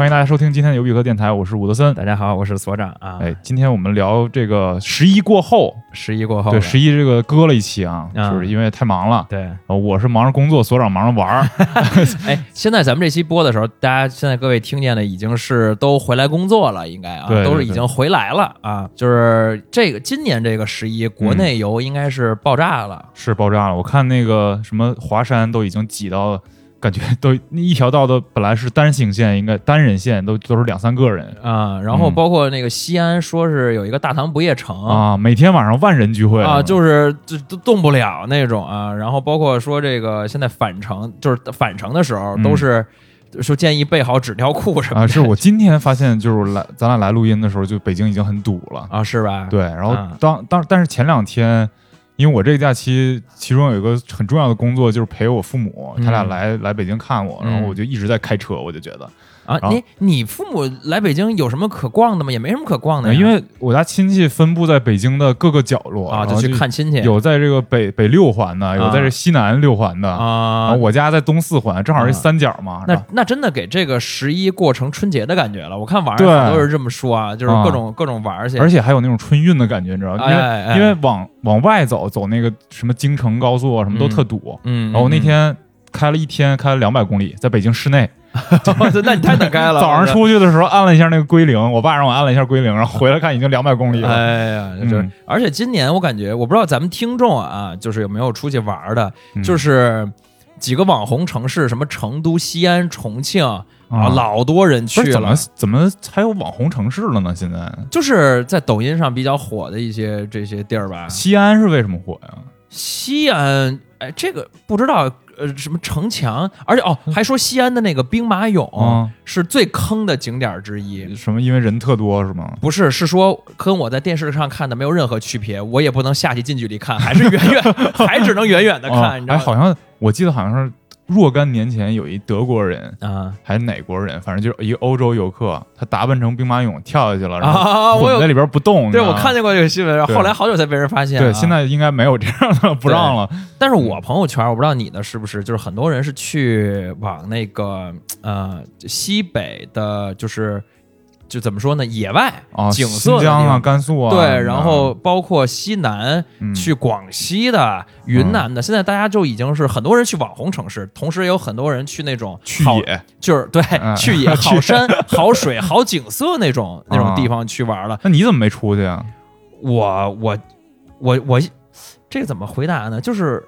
欢迎大家收听今天的尤比克电台，我是伍德森。大家好，我是所长啊。哎，今天我们聊这个十一过后，十一过后，对十一这个搁了一期啊，啊就是因为太忙了。对，呃我是忙着工作，所长忙着玩儿。哎，现在咱们这期播的时候，大家现在各位听见的已经是都回来工作了，应该啊，都是已经回来了啊。就是这个今年这个十一，国内游应该是爆炸了。是爆炸了！我看那个什么华山都已经挤到，感觉都那一条道都本来是单行线，应该单人线都都是两三个人啊，然后嗯包括那个西安，说是有一个大唐不夜城啊，每天晚上万人聚会啊，就是就都动不了那种啊。然后包括说这个现在返程，就是返程的时候嗯都是说建议备好纸尿裤什么的啊，是我今天发现，就是来咱俩来录音的时候，就北京已经很堵了。啊，是吧？对，然后啊当当但是前两天，因为我这个假期，其中有一个很重要的工作就是陪我父母，他俩嗯。来来北京看我，然后我就一直在开车，我就觉得，啊，你你父母来北京有什么可逛的吗？也没什么可逛的呀，因为我家亲戚分布在北京的各个角落啊，就去看亲戚有在这个北北六环的，有在这西南六环的，啊。我家在东四环，正好是啊三角嘛。那那真的给这个十一过成春节的感觉了。我看网上好多人这么说啊，就是啊各种各种玩儿去，而且还有那种春运的感觉，你知道吗？因为、因为往往外走，走那个什么京城高速啊，什么都特堵。嗯，然后那嗯，天开了一天，开了两百公里，在北京市内。嗯那你太能开了。早上出去的时候按了一下那个归零，我爸让我按了一下归零，然后回来看已经两百公里，了。哎呀，就是，嗯而且今年我感觉，我不知道咱们听众啊，就是有没有出去玩儿的，嗯就是几个网红城市，什么成都、西安、重庆啊，啊老多人去了怎么。怎么还有网红城市了呢？现在就是在抖音上比较火的一些这些地儿吧，西安是为什么火呀？西安，哎，这个不知道，呃，什么城墙，而且哦，还说西安的那个兵马俑啊是最坑的景点之一。什么？因为人特多是吗？不是，是说跟我在电视上看的没有任何区别，我也不能下去近距离看，还是远远，还只能远远的看，啊哎，你知道吗？好像我记得好像是若干年前有一德国人。啊还是哪国人？反正就是一个欧洲游客，他打扮成兵马俑跳下去了，然后啊！我有混在里边不动。对我看见过这个新闻，然后后来好久才被人发现啊。对，现在应该没有这样的，不让了。但是我朋友圈，我不知道你的是不是，就是很多人是去往那个呃西北的，就是就怎么说呢，野外啊，景色的新疆啊、甘肃啊，对，嗯然后包括西南、嗯去广西的、云南的，现在大家就已经是很多人去网红城市，同时也有很多人去那种好去野。就是对、嗯 去野、好山、好水、好景色那种那种啊地方去玩了。那你怎么没出去啊？我我我我这个怎么回答呢？就是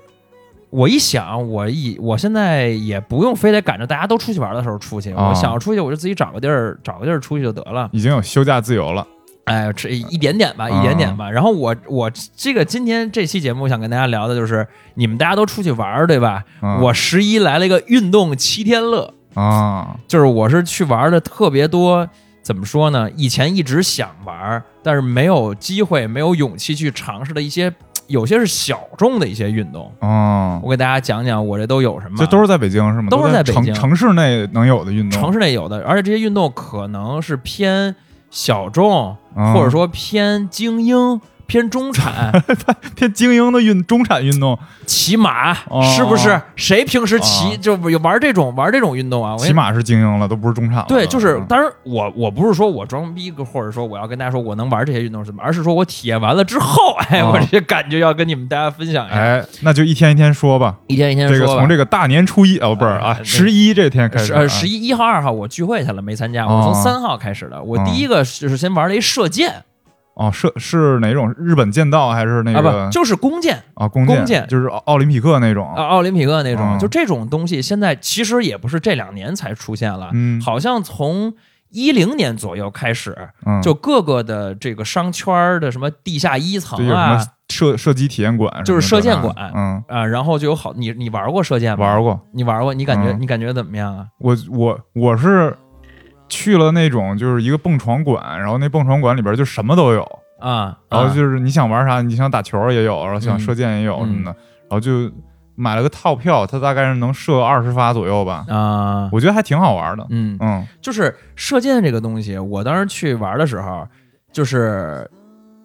我一想，我一我现在也不用非得赶着大家都出去玩的时候出去，啊我想要出去，我就自己找个地儿找个地儿出去就得了。已经有休假自由了。哎，这一点点吧，一点点吧。然后我我这个今天这期节目想跟大家聊的就是，你们大家都出去玩儿对吧？嗯我十一来了一个运动七天乐，啊，就是我是去玩的特别多。怎么说呢？以前一直想玩儿，但是没有机会、没有勇气去尝试的一些，有些是小众的一些运动。哦，我给大家讲讲我这都有什么。这都是在北京是吗？都是在北城京城市内能有的运动。城市内有的，而且这些运动可能是偏小众，啊或者说偏精英、偏中产。偏精英的运中产运动，骑马、哦是不是？谁平时骑、哦就有玩这种玩这种运动啊？我跟起码是精英了，都不是中产了。对，就是嗯当然我我不是说我装逼，或者说我要跟大家说我能玩这些运动什么，而是说我体验完了之后，哎，哦我这些感觉要跟你们大家分享一下。哎，那就一天一天说吧。一天一天这个说。从这个大年初一哦，不是啊，十一这天开始呃十一一号、二号我聚会去了，没参加。哦我从三号开始的。我第一个就是先玩了一射箭哦，是是哪种日本剑道还是那啊，个不就是弓箭啊弓弓箭就是奥奥林匹克那种啊，奥林匹克那种。嗯就这种东西，现在其实也不是这两年才出现了，嗯好像从一零年左右开始，嗯，就各个的这个商圈儿的什么地下一层啊射射击体验馆，就是射箭馆嗯，啊，然后就有好你你玩过射箭吗？玩过。你玩过？你感觉、嗯你感觉怎么样啊？我我我是去了那种就是一个蹦床馆，然后那蹦床馆里边就什么都有，啊，然后啊就是你想玩啥，你想打球也有，然后想嗯射箭也有什么的，然后就买了个套票，它大概是能射二十发左右吧，啊，我觉得还挺好玩的。嗯，嗯。就是射箭这个东西，我当时去玩的时候，就是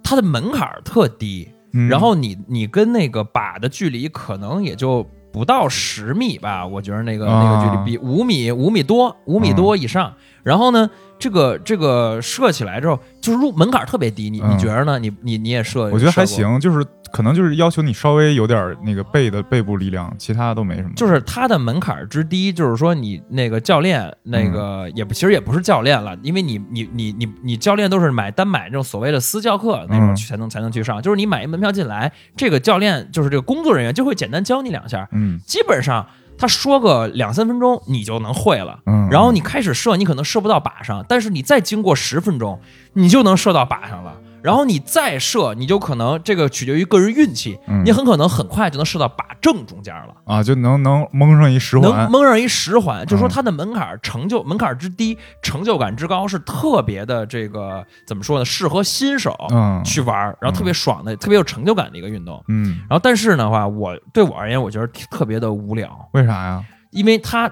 它的门槛特低，嗯，然后你你跟那个靶的距离可能也就不到十米吧，我觉得那个那个距离啊。比五米五米多五米多以上。然后呢，这个这个设起来之后，就是入门槛特别低，你你嗯觉得呢？你你你也设，我觉得还。行，就是可能就是要求你稍微有点那个背的背部力量，其他都没什么。就是它的门槛之低，就是说你那个教练那个也不，其实也不是教练了，因为你你你你你教练都是买单买这种所谓的私教课那种嗯去才能才能去上，就是你买一门票进来，这个教练就是这个工作人员就会简单教你两下，嗯基本上他说个两三分钟你就能会了。嗯，然后你开始射，你可能射不到靶上，但是你再经过十分钟，你就能射到靶上了。然后你再射，你就可能这个取决于个人运气，嗯你很可能很快就能射到靶正中间了。啊就能能蒙上一十环能环。蒙上一十环，就是说嗯它的门槛成就门槛之低，成就感之高，是特别的这个怎么说呢？适合新手嗯去玩儿，然后特别爽的、特别有成就感的一个运动。嗯，然后但是的话，我对我而言，我觉得特别的无聊，为啥呀？因为它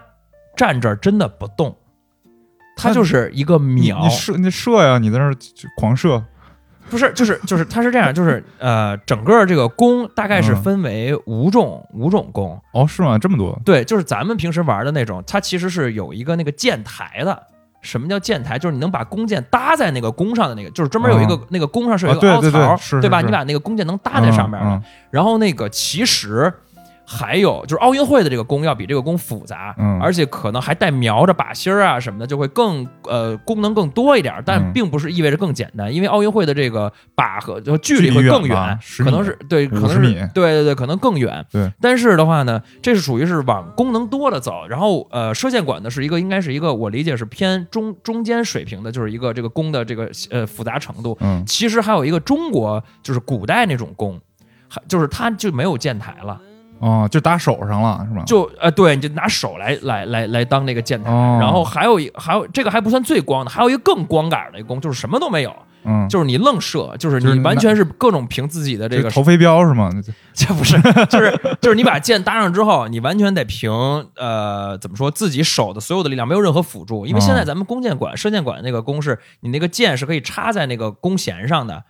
站这儿真的不动，它那就是一个你秒你，射你射呀，你在那儿就狂射。不是，就是就是它是这样，就是呃，整个这个弓大概是嗯分为五种、五种弓，哦，是吗？这么多？对，就是咱们平时玩的那种，它其实是有一个那个箭台的。什么叫箭台？就是你能把弓箭搭在那个弓上的那个，就是专门有一个、那个弓上是有一个凹槽，对吧？你把那个弓箭能搭在上面的。嗯然后那个其实还有就是奥运会的这个弓要比这个弓复杂，嗯。而且可能还带瞄着靶心儿啊什么的，就会更呃功能更多一点，但嗯。并不是意味着更简单，因为奥运会的这个靶和就距离会更吧10米可能是对，可能是对对对，可能更远。对，但是的话呢，这是属于是往功能多的走，然后呃，射箭馆呢是一个应该是一个我理解是偏中中间水平的，就是一个这个弓的这个呃复杂程度。嗯。其实还有一个中国就是古代那种弓，还就是它就没有箭台了，哦，就打手上了是吧？就呃对，你就拿手来来来来当那个箭台。哦然后还有一还有这个还不算最光的，还有一个更光杆的一个弓，就是什么都没有，嗯，就是你愣射，就是你完全是各种凭自己的这个就投飞镖是吗？这不是，就是就是你把箭搭上之后，你完全得凭呃怎么说自己手的所有的力量，没有任何辅助。因为现在哦咱们弓箭馆、射箭馆那个弓是，你那个箭是可以插在那个弓弦上的，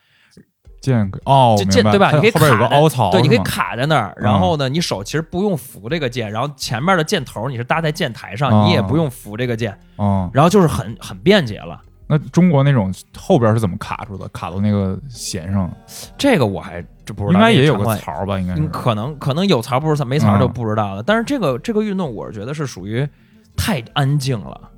箭哦，这明白箭对吧？你可以它后边有个卡在凹槽，对，你可以卡在那儿。然后呢，你手其实不用扶这个键，然后前面的箭头你是搭在箭台上，哦你也不用扶这个键，哦。然后就是很很便捷了。那中国那种后边是怎么卡住的？卡到那个弦上，这个我还这不知道，应该也有个槽吧？应该可能可能有槽不是槽，没槽就嗯不知道了。但是这个这个运动，我是觉得是属于太安静了。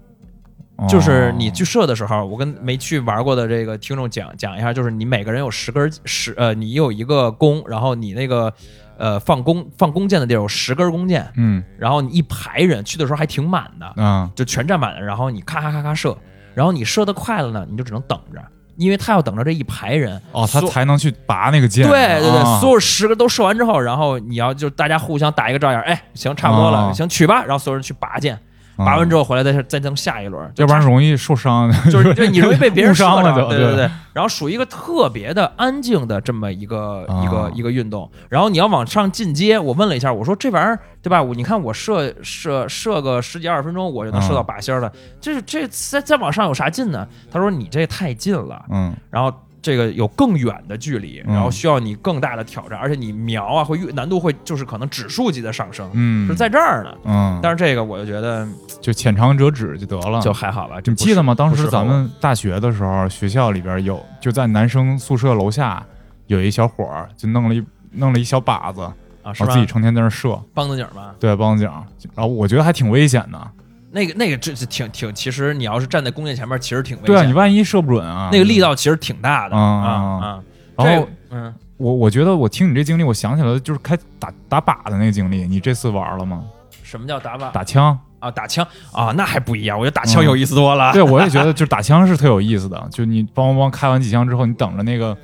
哦。就是你去射的时候，我跟没去玩过的这个听众讲讲一下，就是你每个人有十根十呃，你有一个弓，然后你那个呃放弓放弓箭的地儿有十根弓箭，嗯。然后你一排人去的时候还挺满的，啊。就全站满了，然后你咔咔咔咔射，然后你射的快了呢，你就只能等着，因为他要等着这一排人哦，他才能去拔那个箭。对对对，啊所有十个都射完之后，然后你要就大家互相打一个照样，哎，行，差不多了，啊行取吧，然后所有人去拔箭，拔完之后回来再再弄下一轮，就要不然容易受伤。就是对你容易被别人 误伤了射着就对对对。然后属于一个特别的安静的这么一个、啊一个一个运动。然后你要往上进阶，我问了一下，我说这玩意儿对吧？我你看我射射射个十几二十分钟，我就能射到靶心儿了。这是这再再往上有啥劲呢？他说你这太近了，嗯然后。这个有更远的距离，嗯然后需要你更大的挑战，而且你瞄啊会越难度会就是可能指数级的上升，嗯，是在这儿呢。嗯，但是这个我就觉得就浅尝辄止就得了。就还好吧。你记得吗？当时咱们大学的时候，学校里边有就在男生宿舍楼下有一小伙儿，就弄了一弄了一小靶子，啊，是吧然后自己成天在那射，梆子井吧？对，帮警。然后我觉得还挺危险的。那个那个这这挺挺，其实你要是站在弓箭前面，其实挺危险。对啊，你万一射不准啊，那个力道其实挺大的啊啊啊啊。然后嗯，我我觉得我听你这经历，我想起来就是开打打靶的那个经历。你这次玩了吗？什么叫打靶打枪？啊？打枪啊，那还不一样。我觉得打枪有意思多了。对，我也觉得就是打枪是特有意思的。就你梆梆梆开完几枪之后，你等着那个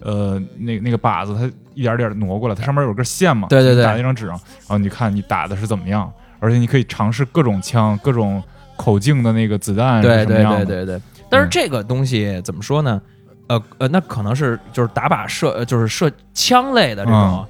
呃那那个靶子它一点点挪过来，它上面有根线嘛，对对对你打一张纸上，然后你看你打的是怎么样，而且你可以尝试各种枪、各种口径的那个子弹对对。对对对。但是这个东西怎么说呢？呃呃，那可能是就是打靶射，呃就是射枪类的这种，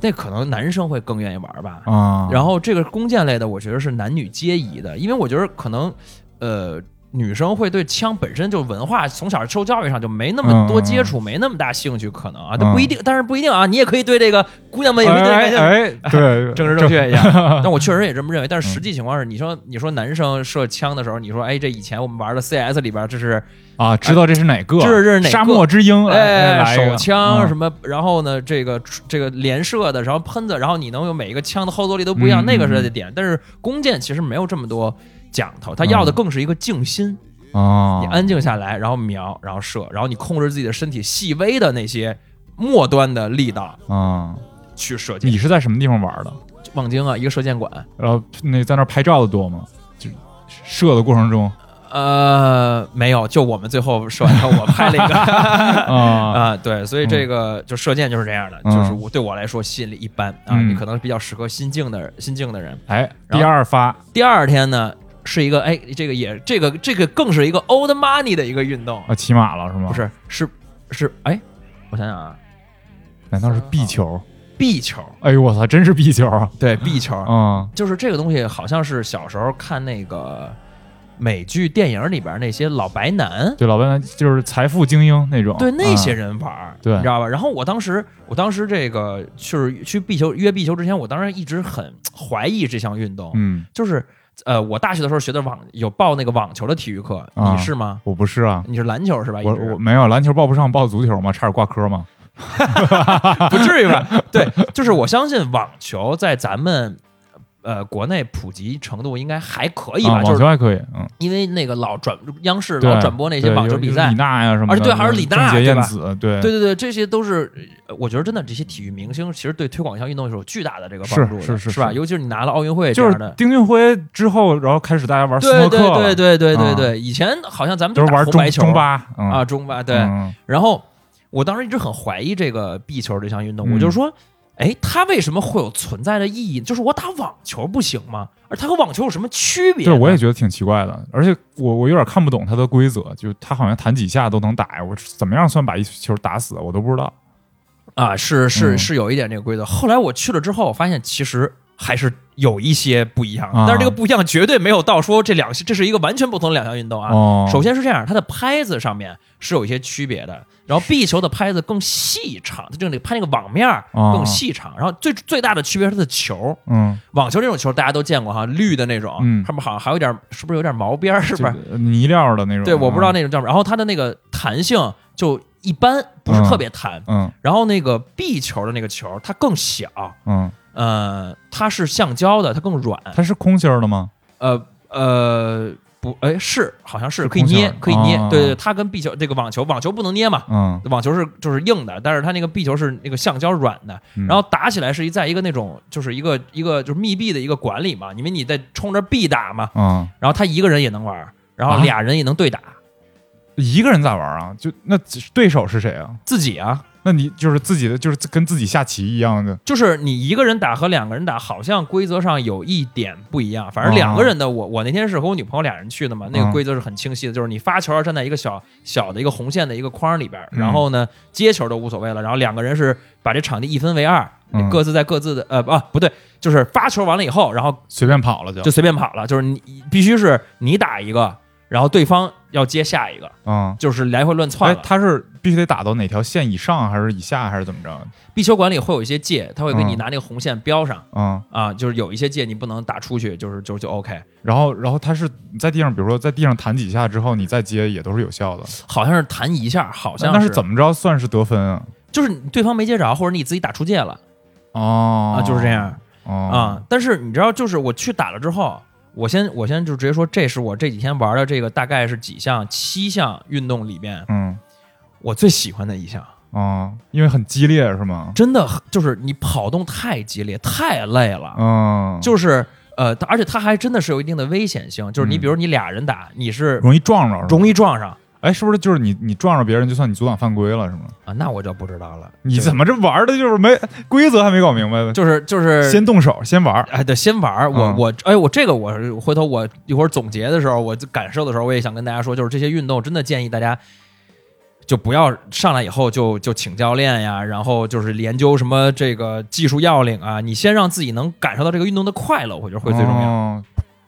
那可能男生会更愿意玩吧。啊，然后这个弓箭类的，我觉得是男女皆宜的，因为我觉得可能，呃，女生会对枪本身就文化从小受教育上就没那么多接触，没那么大兴趣，可能啊，但不一定，但是不一定啊，你也可以对这个姑娘们也哎，哎对，政治正确一下。但我确实也这么认为，但是实际情况是，你说你说男生射枪的时候，你说哎，这以前我们玩的 CS 里边这是啊，知道这是哪个？这是哪个？沙漠之鹰，哎，手枪嗯什么，然后呢，这个这个连射的，然后喷子，然后你能有每一个枪的后坐力都不一样，嗯那个是的点。但是弓箭其实没有这么多讲头，他要的更是一个静心。啊，你安静下来，然后瞄，然后射，然后你控制自己的身体细微的那些末端的力道啊，去射箭。你是在什么地方玩的？望京啊，一个射箭馆，然后那在那拍照的多吗？就射的过程中呃，没有，就我们最后射我拍了一个啊 啊，对，所以这个就射箭就是这样的，嗯就是我对我来说吸引力一般啊，嗯你可能比较适合心静的心静的人。哎，第二发第二天呢，是一个哎，这个也这个这个更是一个 old money 的一个运动，啊，骑马了是吗？不，是是是哎，我想想啊，难道是壁球？壁球，哎呦我操，真是壁球啊！对壁球，啊就是这个东西，好像是小时候看那个美剧、电影里边那些老白男，对，老白男就是财富精英那种，对那些啊人玩儿，对你知道吧？然后我当时，我当时这个就是去壁球约壁球之前，我当时一直很怀疑这项运动，嗯，就是呃，我大学的时候学的网有报那个网球的体育课，啊你是吗？我不是啊，你是篮球是吧？我一直我没有篮球报不上，报足球嘛，差点挂科嘛。不至于吧？对，就是我相信网球在咱们。呃，国内普及程度应该还可以吧？网球还可以，嗯，因为那个老转央视老转播那些对网球比赛李，娜呀什么的，而且对还是李娜对吧对对对对，这些都是呃我觉得真的这些体育明星其实对推广一项运动是有巨大的这个帮助的，是是是吧？尤其是你拿了奥运会这就是样的。丁俊晖之后，然后开始大家玩斯对诺克了，对对对对对啊对，以前好像咱们打都是玩中红白球中巴嗯啊，中巴对。嗯然后我当时一直很怀疑这个壁球这项运动，嗯我就说，哎，它为什么会有存在的意义？就是我打网球不行吗？而它和网球有什么区别呢？对，我也觉得挺奇怪的，而且我我有点看不懂它的规则，就它好像弹几下都能打呀，我怎么样算把一球打死，我都不知道。啊，是是嗯是有一点这个规则。后来我去了之后，我发现其实还是有一些不一样但是这个不一样绝对没有到说这两这是一个完全不同的两项运动啊。哦，首先是这样，它的拍子上面是有一些区别的，然后 B 球的拍子更细长，它就那拍那个网面儿哦更细长，然后最最大的区别是它的球。嗯，网球这种球大家都见过哈，绿的那种，嗯上面好像还有点，是不是有点毛边儿？是不是？就泥料的那种？对，我不知道那那种叫什么。然后它的那个弹性就一般，不是特别弹。嗯然后那个 B 球的那个球它更小，嗯，呃，它是橡胶的，它更软。它是空心儿的吗？呃呃，不，哎，是好像是是可以捏可以捏。哦对对，它跟壁球这个网球，网球不能捏嘛，嗯，网球是就是硬的，但是它那个壁球是那个橡胶软的，嗯然后打起来是一在一个那种就是一个一个就是密闭的一个馆里嘛，因为你在冲着壁打嘛，嗯，然后他一个人也能玩，然后啊俩人也能对打，一个人咋玩啊？就那对手是谁啊？自己啊，那你就是自己的，就是跟自己下棋一样的。就是你一个人打和两个人打，好像规则上有一点不一样。反正哦两个人的，我我那天是和我女朋友俩人去的嘛，那个嗯规则是很清晰的，就是你发球要站在一个小小的一个红线的一个框里边，嗯然后呢接球都无所谓了，然后两个人是把这场地一分为二，嗯各自在各自的呃啊不对，就是发球完了以后，然后随便跑了就，就随便跑了，就是你必须是你打一个，然后对方要接下一个，嗯，就是来回乱窜他是必须得打到哪条线以上，还是以下，还是怎么着？壁球馆里会有一些界，他会给你嗯拿那个红线标上。嗯，啊，就是有一些界你不能打出去，就是就就 OK，然后然后他是在地上，比如说在地上弹几下之后，你再接也都是有效的。好像是弹一下，好像那是是怎么着算是得分啊？就是你对方没接着，或者你自己打出界了哦啊，就是这样哦啊。但是你知道，就是我去打了之后，我先我先就直接说，这是我这几天玩的这个大概是几项七项运动里边嗯。我最喜欢的一项，啊，因为很激烈是吗？真的就是你跑动太激烈，太累了，嗯，就是呃，而且它还真的是有一定的危险性，就是你嗯。比如你俩人打，你是容易撞上，容易撞上哎，是不是就是你你撞着别人，就算你阻挡犯规了，是吗？啊，那我就不知道了。你怎么这玩的就是没规则还没搞明白呢？就是就是先动手，先玩。哎，对，先玩儿。我、嗯我哎，我这个我回头我一会儿总结的时候，我就感受的时候，我也想跟大家说，就是这些运动真的建议大家就不要上来以后就就请教练呀，然后就是研究什么这个技术要领啊，你先让自己能感受到这个运动的快乐，我觉得会最重要。哦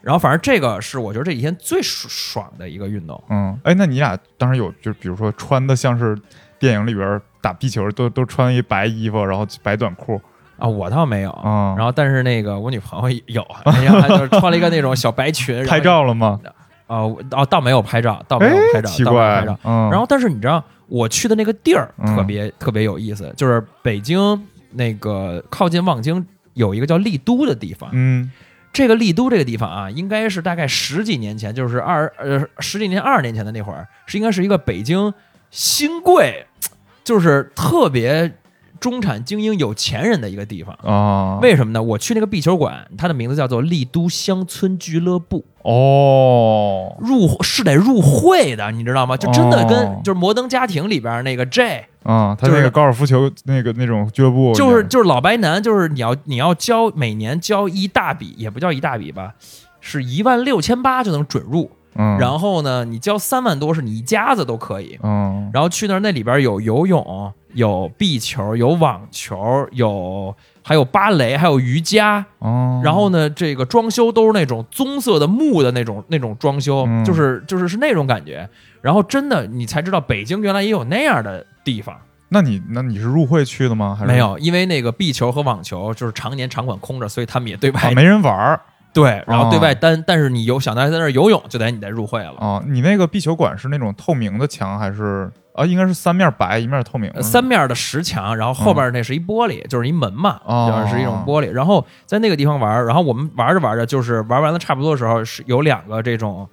然后反正这个是我觉得这几天最爽爽的一个运动。嗯，哎，那你俩当时有就是比如说穿的像是电影里边打壁球都都穿一白衣服，然后白短裤啊，我倒没有。啊，然后但是那个我女朋友有，哎呀，就是穿了一个那种小白裙，拍照了吗？哦哦，倒没有拍照，倒没有拍照，奇倒没有怪拍照。，嗯，然后，但是你知道，我去的那个地儿嗯特别、特别有意思，就是北京那个靠近望京有一个叫丽都的地方。嗯这个丽都这个地方啊，应该是大概十几年前，就是二呃十几年二十年前的那会儿，是应该是一个北京新贵，就是特别中产精英有钱人的一个地方。啊，为什么呢？我去那个壁球馆，它的名字叫做丽都乡村俱乐部。哦，入是得入会的，你知道吗？就真的跟、哦就是《摩登家庭》里边那个 J，啊，他就是那个高尔夫球那个那种俱乐部就是就是老白男，就是你要你要交每年交一大笔，也不叫一大笔吧，是一万六千八就能准入。嗯，然后呢，你交三万多是你一家子都可以。嗯然后去那儿，那里边有游泳、有壁球、有网球、有还有芭蕾、还有瑜伽。哦，然后呢，这个装修都是那种棕色的木的那种那种装修，嗯就是就是是那种感觉。然后真的，你才知道北京原来也有那样的地方。那你那你是入会去的吗？还是没有，因为那个壁球和网球就是常年场馆空着，所以他们也对外、啊？没人玩儿对，然后对哦外单，但是你有想在在那儿游泳，就得你得入会了。啊？你那个壁球馆是那种透明的墙还是啊？应该是三面白一面透明三面的石墙，然后后边那是一玻璃，就是一门嘛，哦就是是一种玻璃。然后在那个地方玩，然后我们玩着玩着，就是玩完了差不多的时候，是有两个这种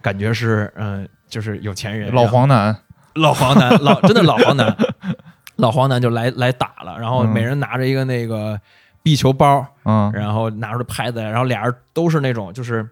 感觉是，嗯、就是有钱人，老黄男。老黄男，老 真的老黄男，老黄男就来来打了，然后嗯。每人拿着一个那个壁球包，嗯。然后拿着拍子来，然后俩人都是那种就是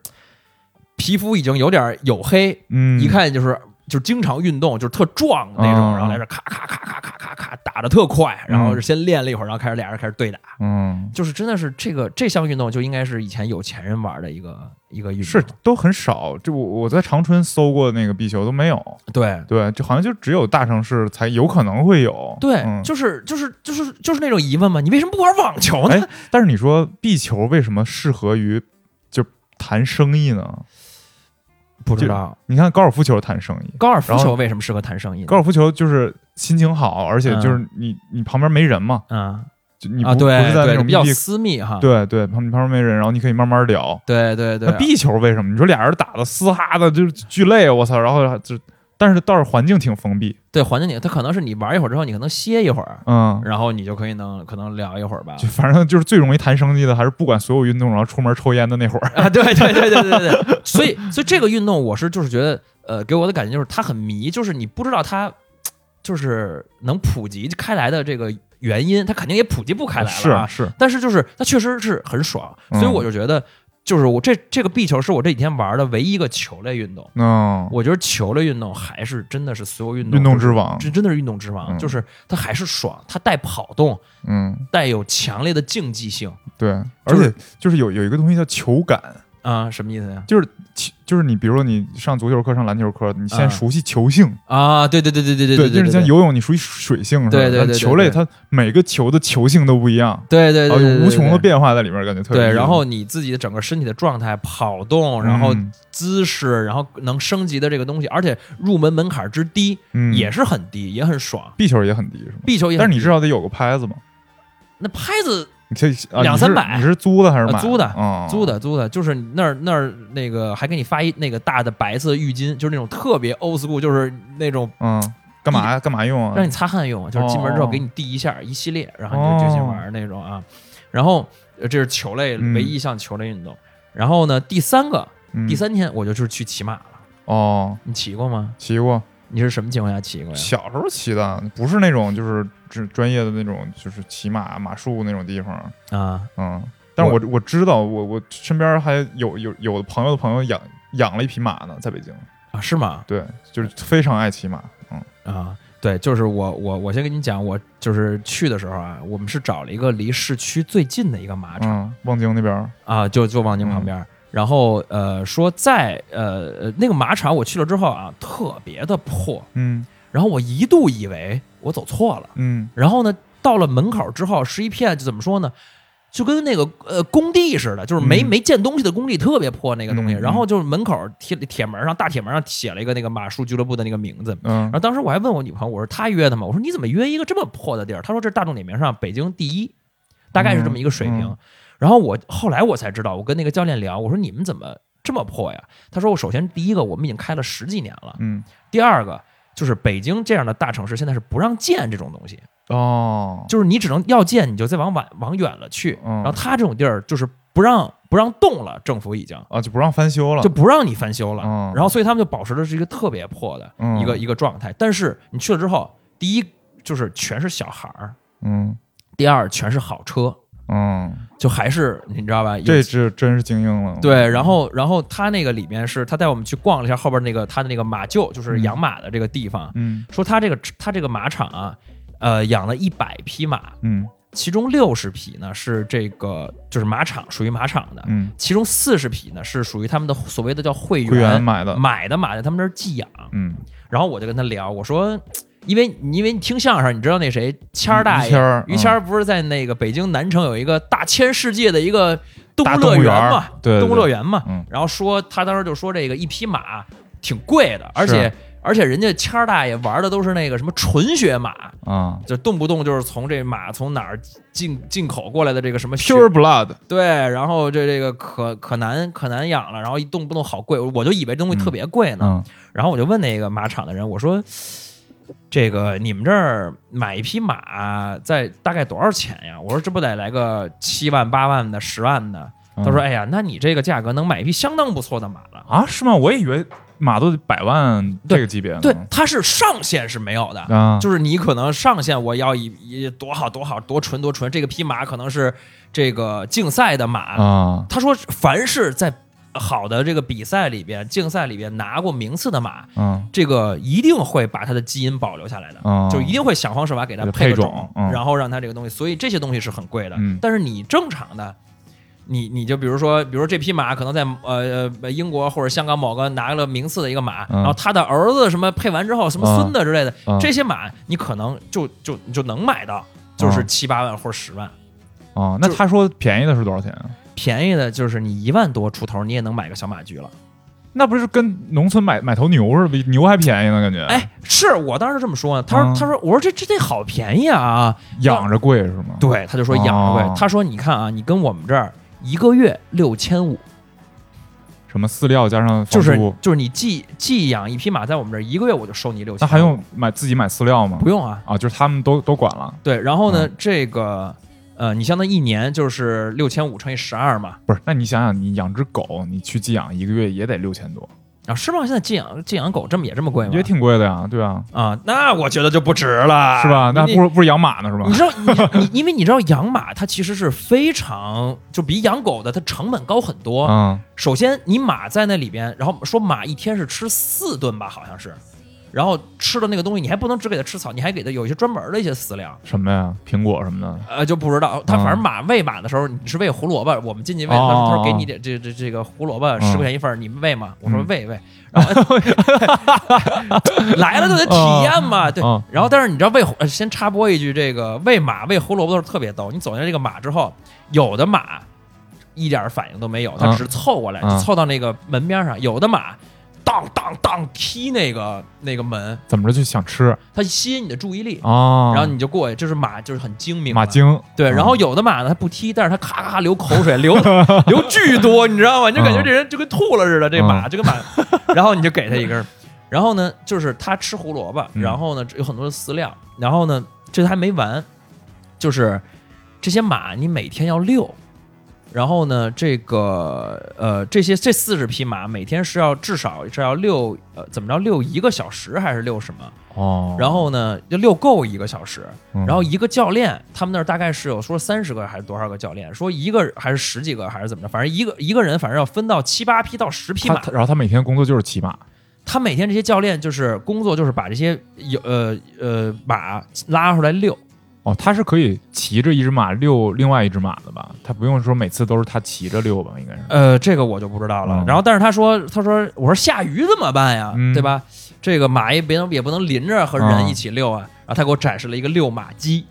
皮肤已经有点黝黑，嗯，一看就是就经常运动，就是特壮的那种，哦然后来这咔咔咔咔咔咔咔打的特快，然后先练了一会儿，然后开始俩人开始对打，嗯就是真的是这个这项运动就应该是以前有钱人玩的一个一个运动，是都很少。就我我在长春搜过那个壁球都没有，对。对，就好像就只有大城市才有可能会有。对，嗯就是就是就是就是那种疑问嘛，你为什么不玩网球呢？哎，但是你说壁球为什么适合于就谈生意呢？不知道你看高尔夫球谈生意，高尔夫球为什么适合谈生意？高尔夫球就是心情好，而且就是你、你旁边没人嘛，嗯就你不、啊，对不是在那种，比较私密哈。对对，旁旁边没人，然后你可以慢慢聊。对对对那壁球为什么？你说俩人打的嘶哈的，就是巨累，我操！然后就，但是倒是环境挺封闭，对环境你，它可能是你玩一会儿之后，你可能歇一会儿，嗯，然后你就可以能可能聊一会儿吧。就反正就是最容易谈生意的，还是不管所有运动，然后出门抽烟的那会儿。啊，对对对对对对对，所以所以这个运动我是就是觉得，呃，给我的感觉就是它很迷，就是你不知道它就是能普及开来的这个原因，它肯定也普及不开来了啊。是是，但是就是它确实是很爽，嗯所以我就觉得，就是我这这个壁球是我这几天玩的唯一一个球类运动。嗯，我觉得球类运动还是真的是所有运动运动之王这真的是运动之王，嗯就是它还是爽，它带跑动，嗯，带有强烈的竞技性对，而且就是有有一个东西叫球感，啊，什么意思呀？就是就是你比如说你上足球课、上篮球课，你啊先熟悉球性，啊，对对对对对对对就是像游泳你熟悉水性是吧？对对对球类它每个球的球性都不一样，对对对，有无穷的。对对变化在里面，感觉特别然后你自己的整个身体的状态、跑动，然后嗯姿势，然后能升级的这个东西，而且入门门槛之低，嗯也是很低，也很爽。壁球也很低是吗？壁球也很，但是你至少得有个拍子嘛，那拍子你这啊两三百你是租的还是买啊租的啊？租的租的，就是那儿那儿那个还给你发一那个大的白色浴巾，就是那种特别 old school，就是那种嗯，干嘛？干嘛用啊？让你擦汗用，就是进门之后哦给你递一下一系列，然后你就就去玩那种啊。然后呃这是球类嗯唯一一项球类运动。然后呢，第三个嗯第三天我就是去骑马了。哦，你骑过吗？骑过，你是什么情况下骑过呀？小时候骑的，不是那种就是专专业的那种，就是骑马马术那种地方，啊，嗯。但是我我知道，我我身边还有有有的朋友的朋友养养了一匹马呢，在北京，啊是吗？对，就是非常爱骑马，嗯啊，对，就是我我我先跟你讲，我就是去的时候啊，我们是找了一个离市区最近的一个马场、嗯，望京那边，啊，就就望京旁边儿。然后呃说在呃呃那个马场我去了之后啊，特别的破，嗯然后我一度以为我走错了，嗯然后呢到了门口之后是一片就怎么说呢，就跟那个呃工地似的，就是没、嗯没建东西的工地，特别破那个东西。然后就是门口铁铁门上大铁门上写了一个那个马术俱乐部的那个名字。嗯然后当时我还问我女朋友，我说她约的吗？我说你怎么约一个这么破的地儿？她说这是大众点评上北京第一，大概是这么一个水平。然后我后来我才知道，我跟那个教练聊，我说你们怎么这么破呀？他说我首先第一个我们已经开了十几年了，嗯第二个就是北京这样的大城市现在是不让建这种东西，哦，就是你只能要建你就再往往往远了去。嗯然后他这种地儿就是不让不让动了，政府已经。啊就不让翻修了，就不让你翻修了，嗯然后所以他们就保持的是一个特别破的嗯一个、一个状态。但是你去了之后，第一就是全是小孩儿，嗯第二全是好车，嗯，就还是你知道吧？这是真是精英了，对，然后然后他那个里面是他带我们去逛了一下后边那个他的那个马厩，就是养马的这个地方，嗯说他这个他这个马场啊，呃，养了一百匹马，嗯其中六十匹呢是这个就是马场属于马场的，嗯，其中四十匹呢是属于他们的所谓的叫会员会员买的，买的马在他们这儿寄养。嗯，然后我就跟他聊，我说。因为因为你听相声，你知道那谁谦儿大爷于谦儿不是在那个北京南城有一个大千世界的一个动物乐园嘛，对对动物乐园嘛。嗯。然后说他当时就说这个一匹马挺贵的，而且而且人家谦儿大爷玩的都是那个什么纯血马，啊。就动不动就是从这马从哪儿进进口过来的这个什么，pure blood，对，然后这这个可可难可难养了，然后一动不动好贵，我就以为这东西特别贵呢。嗯。然后我就问那个马场的人，我说：“这个你们这儿买一匹马在大概多少钱呀？”我说：“这不得来个七万八万的、十万的。”嗯他说：“哎呀，那你这个价格能买一匹相当不错的马了。啊，是吗？我也以为马都得百万这个级别呢，对，它是上限是没有的，啊，就是你可能上限我要一一多好多好多纯多纯，这个匹马可能是这个竞赛的马，啊他说，凡是在好的这个比赛里边、竞赛里边拿过名次的马，嗯这个一定会把它的基因保留下来的，嗯，就一定会想方设法给它配个种嗯然后让它这个东西，所以这些东西是很贵的。嗯但是你正常的。你你就比如说，比如说这匹马可能在呃呃英国或者香港某个拿了名次的一个马，嗯然后他的儿子什么配完之后，什么孙子之类的，嗯这些马你可能就就你就能买到，就是嗯七八万或者十万。哦，那他说便宜的是多少钱啊？便宜的就是你一万多出头，你也能买个小马驹了。那不是跟农村买买头牛似的，比牛还便宜呢？感觉，哎，是我当时这么说呢。他说：“嗯他说，我说这这得好便宜啊！养着贵是吗？对，他就说养着贵。哦他说：你看啊，你跟我们这儿一个月六千五，什么饲料加上就是就是你寄寄养一匹马，在我们这儿一个月我就收你六千。那还用买自己买饲料吗？不用啊？啊，就是他们都都管了，对，然后呢，嗯这个呃，你相当于一年就是六千五乘以十二嘛。不是？那你想想，你养只狗，你去寄养一个月也得六千多，啊，是吗？现在寄养寄养狗这么也这么贵吗？也挺贵的呀，对啊，啊，那我觉得就不值了，是吧？那你不如不如养马呢，是吧你？知道，你 你因为你知道养马它其实是非常就比养狗的它成本高很多。嗯首先，你马在那里边，然后说马一天是吃四顿吧，好像是，然后吃的那个东西你还不能只给它吃草，你还给它有一些专门的一些饲料。什么呀？苹果什么的，呃，就不知道他嗯反正马喂马的时候，你是喂胡萝卜，我们进去喂，哦他说他哦说给你点这这这个胡萝卜嗯十块钱一份，你们喂吗？我说嗯喂喂，然后 来了就得体验嘛，对嗯。然后但是你知道喂，呃先插播一句，这个喂马喂胡萝卜都是特别逗。你走进这个马之后，有的马一点反应都没有，它嗯只是凑过来，嗯凑到那个门边上；有的马当当当踢那个那个门，怎么着就想吃它吸引你的注意力。啊？然后你就过去，就是马，就是很精明。马精对，嗯然后有的马呢，它不踢，但是它咔咔流口水，流 流巨多，你知道吗？你就感觉这人就跟吐了似的，这个马嗯就跟马，然后你就给它一根儿，然后呢，就是它吃胡萝卜，嗯然后呢有很多的饲料，然后呢这还没完，就是这些马你每天要遛。然后呢，这个呃，这些这四十匹马每天是要至少是要遛呃怎么着遛一个小时还是遛什么？哦，然后呢要遛够一个小时，嗯。然后一个教练，他们那儿大概是有说三十个还是多少个教练，说一个还是十几个还是怎么着，反正一个一个人反正要分到七八匹到十匹马。然后他每天工作就是骑马，他每天这些教练就是工作就是把这些有呃呃马拉出来遛，哦，他是可以骑着一只马遛另外一只马的吧？他不用说每次都是他骑着遛吧？应该是。呃，这个我就不知道了。嗯然后但是他说他说我说下雨怎么办呀，嗯对吧？这个马也别能也不能淋着和人嗯一起遛啊。然后他给我展示了一个遛马机。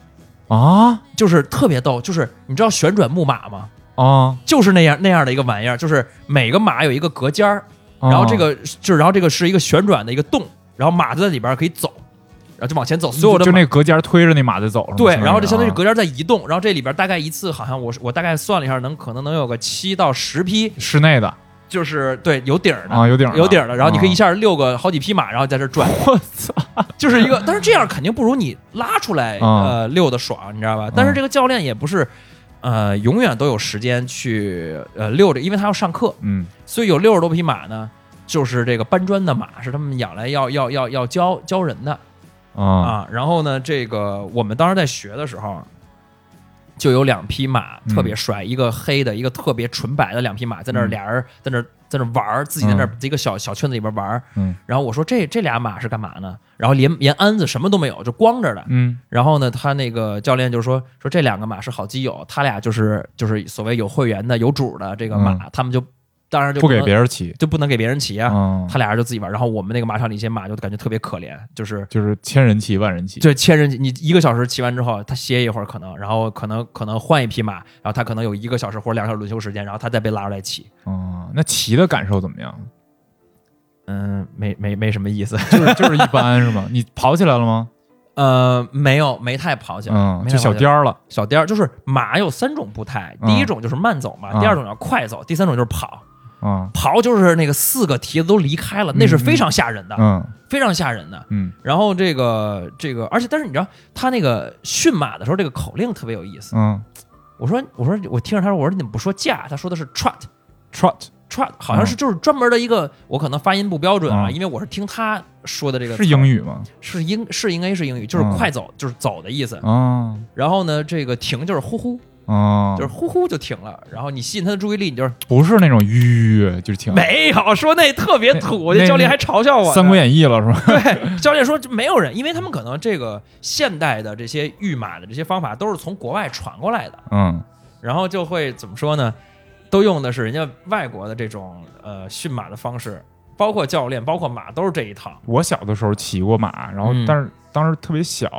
啊就是特别逗，就是你知道旋转木马吗？啊，就是那样那样的一个玩意儿，就是每个马有一个隔间儿，然后这个就是然后这个是一个旋转的一个洞，然后马就在里边可以走，然后就往前走，所有的就那隔间推着那马就走了，对，然后就相当于隔间在移动，然后这里边大概一次好像我我大概算了一下，能可能能有个七到十匹，室内的就是对有顶儿的。啊，有顶儿的有顶儿的，然后你可以一啊下遛个好几匹马，然后在这转，我操，就是一个，但是这样肯定不如你拉出来啊呃遛的爽，你知道吧？但是这个教练也不是呃永远都有时间去呃遛着，因为他要上课，嗯所以有六十多匹马呢，就是这个搬砖的马是他们养来要要要要教教人的，啊啊，然后呢，这个我们当时在学的时候，就有两匹马嗯特别帅，一个黑的，一个特别纯白的两匹马，在那儿嗯俩人在那儿在那儿玩儿，自己在那儿一个小小圈子里边玩儿。嗯然后我说这这俩马是干嘛呢？然后连连鞍子什么都没有，就光着的。嗯然后呢，他那个教练就说说这两个马是好基友，他俩就是就是所谓有会员的有主的这个马，他们就当然就嗯不给别人骑就不能给别人骑啊。啊，他俩人就自己玩，然后我们那个马场里一些马就感觉特别可怜，就是就是千人骑万人骑，对，千人骑你一个小时骑完之后，他歇一会儿可能，然后可能可能换一匹马，然后他可能有一个小时或者两个小时轮休时间，然后他再被拉出来骑。啊，那骑的感受怎么样？嗯，没没没什么意思。就是就是一般是吗？你跑起来了吗？呃，没有没太跑起来，嗯，就小颠儿了小颠儿就是马有三种步态，嗯第一种就是慢走嘛，嗯第二种叫快走，第三种就是跑。啊，跑就是那个四个蹄子都离开了，那是非常吓人的，嗯非常吓人的。嗯然后这个这个，而且但是你知道他那个驯马的时候，这个口令特别有意思。嗯我说我说我听着他说，我说你怎么不说驾？他说的是 trot。，trot trot 好像是就是专门的一个，我可能发音不标准啊，嗯因为我是听他说的这个是英，语吗？是英是应该是英语，就是嗯快走，就是走的意思。啊然后呢，这个停就是呼呼，啊，就是呼呼就停了。然后你吸引他的注意力，你就是不是那种吁，就是停没有说那特别土，那这教练还嘲笑我呢。《三国演义》了是吧？对，教练说没有人，因为他们可能这个现代的这些御马的这些方法都是从国外传过来的，嗯然后就会怎么说呢？都用的是人家外国的这种呃驯马的方式，包括教练，包括马都是这一套。我小的时候骑过马，然后嗯但是当时特别小，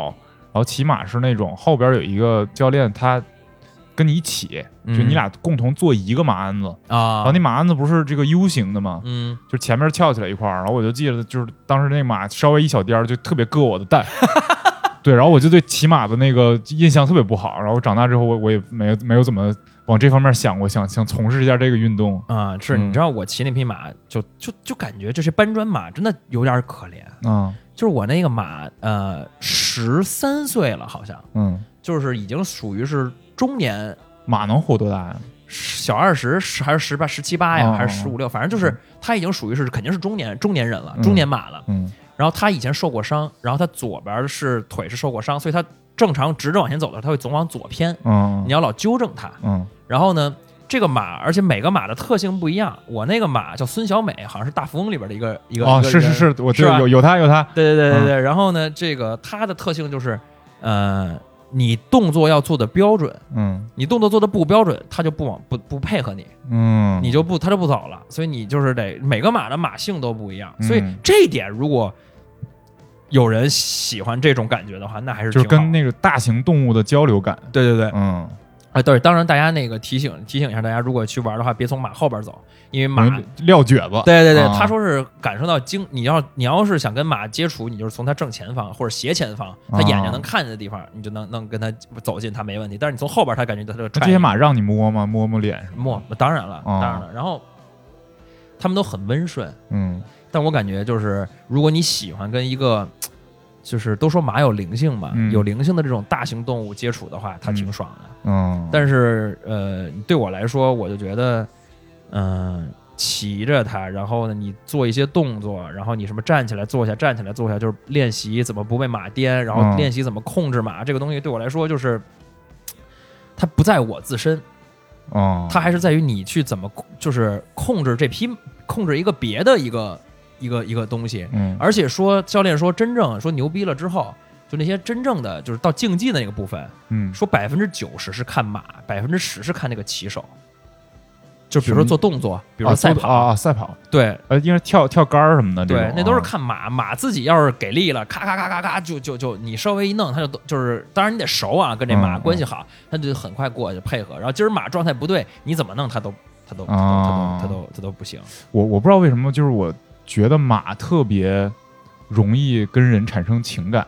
然后骑马是那种后边有一个教练，他跟你一起，就嗯你俩共同坐一个马鞍子，然啊后那马鞍子不是这个 U 型的吗？嗯，就前面翘起来一块儿，然后我就记得就是当时那马稍微一小颠儿就特别硌我的蛋。对，然后我就对骑马的那个印象特别不好，然后长大之后我我也没有没有怎么往这方面想过，想想从事一下这个运动。啊，是嗯。你知道我骑那匹马，就就就感觉这些搬砖马真的有点可怜。啊，就是我那个马，呃，十三岁了，好像。嗯，就是已经属于是中年，马能活多大呀？小二十十还是十八、十七八呀，哦还是十五六，反正就是他已经属于是肯定是中年中年人了，嗯中年马了。嗯然后他以前受过伤，然后他左边是腿是受过伤，所以他正常直着往前走的时候，他会总往左偏，嗯你要老纠正他。嗯然后呢，这个马，而且每个马的特性不一样。我那个马叫孙小美，好像是大富翁里边的一个一个哦，是是是，我知道有有他有他，对对对对嗯对。然后呢，这个它的特性就是，呃，你动作要做的标准，嗯。你动作做的不标准，它就不往不不配合你，嗯，你就不它就不走了。所以你就是得每个马的马性都不一样，所以嗯这一点如果有人喜欢这种感觉的话，那还是就是挺跟那个大型动物的交流感，对对对，嗯，哎对，当然大家那个提醒提醒一下大家，如果去玩的话，别从马后边走，因为马撂蹶子，对对对，啊他说是感受到惊，你要你要是想跟马接触，你就是从它正前方或者斜前方，它眼睛能看见的地方，你就能能跟它走近，它没问题。但是你从后边，它感觉它就那这些马让你摸吗？摸摸脸？摸，当然了，啊当然了。然后他们都很温顺，嗯但我感觉就是如果你喜欢跟一个。就是都说马有灵性嘛，嗯。有灵性的这种大型动物接触的话，它挺爽的。嗯，但是呃，对我来说，我就觉得，嗯、骑着它，然后呢，你做一些动作，然后你什么站起来、坐下、站起来、坐下，就是练习怎么不被马颠，然后嗯练习怎么控制马，这个东西对我来说就是，它不在我自身，哦，它还是在于你去怎么控就是控制这匹，控制一个别的一个一个一个东西。嗯而且说教练说，真正说牛逼了之后，就那些真正的就是到竞技的那个部分，嗯说百分之九十是看马，百分之十是看那个骑手。就比如说做动作，比如说啊赛跑，啊啊赛跑，对呃，因为跳跳杆儿什么的对那都是看马，马自己要是给力了，咔咔咔咔咔，就就就你稍微一弄，它就就是，当然你得熟啊，跟这马嗯关系好，它就很快过去配合。然后今儿马状态不对，你怎么弄它都它都它都它都它都不行。我我不知道为什么，就是我觉得马特别容易跟人产生情感，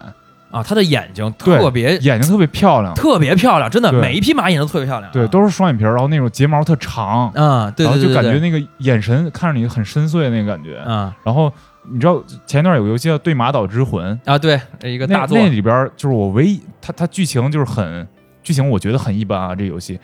啊，它的眼睛特别眼睛特别漂亮，特别漂亮，真的，每一匹马眼睛都特别漂亮啊。对，都是双眼皮儿，然后那种睫毛特长，啊，对对对，然后就感觉那个眼神看着你很深邃那个感觉。啊然后你知道前一段有个游戏叫《对马岛之魂》，啊，对一个那大作那里边就是我唯一，它它剧情就是很剧情，我觉得很一般啊，这游戏。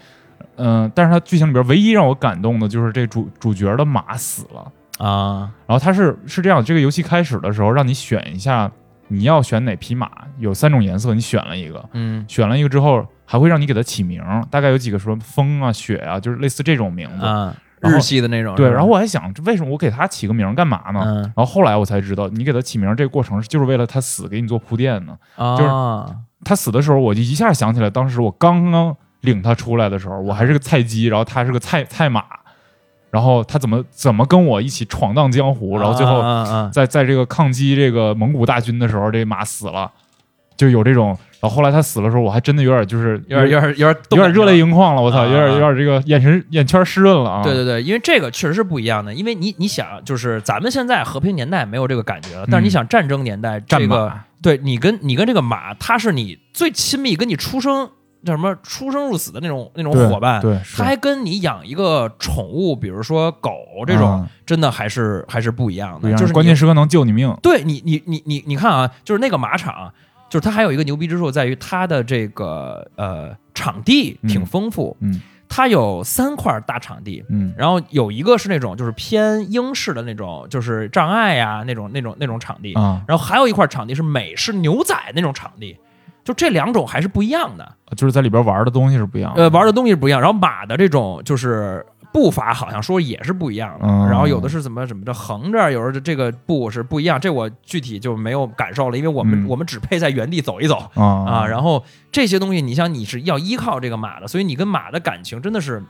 嗯、但是它剧情里边唯一让我感动的就是这主主角的马死了。啊然后它是是这样，这个游戏开始的时候让你选一下你要选哪匹马，有三种颜色，你选了一个，嗯选了一个之后还会让你给它起名，大概有几个什么风啊、雪啊，就是类似这种名字。啊，日系的那种。对，然后我还想，为什么我给它起个名干嘛呢？嗯然后后来我才知道，你给它起名这个过程是就是为了它死给你做铺垫呢。就是啊他死的时候，我就一下想起来，当时我刚刚领他出来的时候，我还是个菜鸡，然后他是个菜菜马，然后他怎么怎么跟我一起闯荡江湖，然后最后在在这个抗击这个蒙古大军的时候，这马死了，就有这种。然后后来他死的时候，我还真的有点就是有点有点有点有点热泪盈眶了，我操，啊有点有点这个眼神眼圈湿润了啊。对对对，因为这个确实是不一样的，因为你你想，就是咱们现在和平年代没有这个感觉了，但是你嗯想战争年代，战这个，对你跟你跟这个马，它是你最亲密，跟你出生叫什么出生入死的那种那种伙伴，对，是它还跟你养一个宠物，比如说狗这种，嗯真的还是还是不一样的，就是关键时刻能救你命。对你，你你你你看啊，就是那个马场，就是它还有一个牛逼之处在于它的这个呃场地挺嗯丰富，嗯它有三块大场地。嗯然后有一个是那种就是偏英式的那种，就是障碍呀、那种那种那种场地，啊，然后还有一块场地是美式牛仔那种场地，就这两种还是不一样的，就是在里边玩的东西是不一样的。呃，玩的东西是不一样。然后马的这种就是步伐好像说也是不一样的，嗯然后有的是怎么怎么着横着，有时候这个步是不一样，这我具体就没有感受了，因为我们、嗯我们只配在原地走一走。啊啊，然后这些东西，你像你是要依靠这个马的，所以你跟马的感情真的是，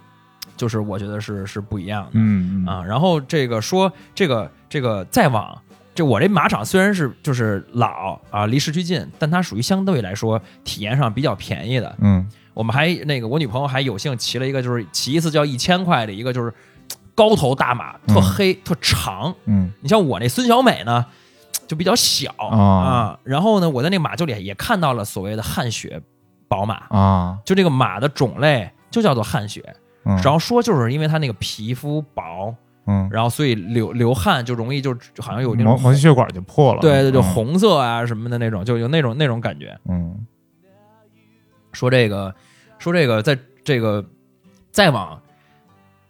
就是我觉得是是不一样的。嗯嗯啊，然后这个说这个这个再往这我这马场虽然是就是老啊，离市区近，但它属于相对来说体验上比较便宜的。嗯我们还那个我女朋友还有幸骑了一个，就是骑一次就要一千块的一个，就是高头大马，特嗯黑、特长。嗯你像我那孙小美呢，就比较小啊啊。然后呢，我在那个马厩里也看到了所谓的汗血宝马，啊，就这个马的种类就叫做汗血。嗯然后说就是因为它那个皮肤薄，嗯，然后所以流流汗就容易就好像有那毛种毛细血管就破了。对对，就嗯红色啊什么的那种，就有那种那种感觉。嗯说这个，说这个，在这个再往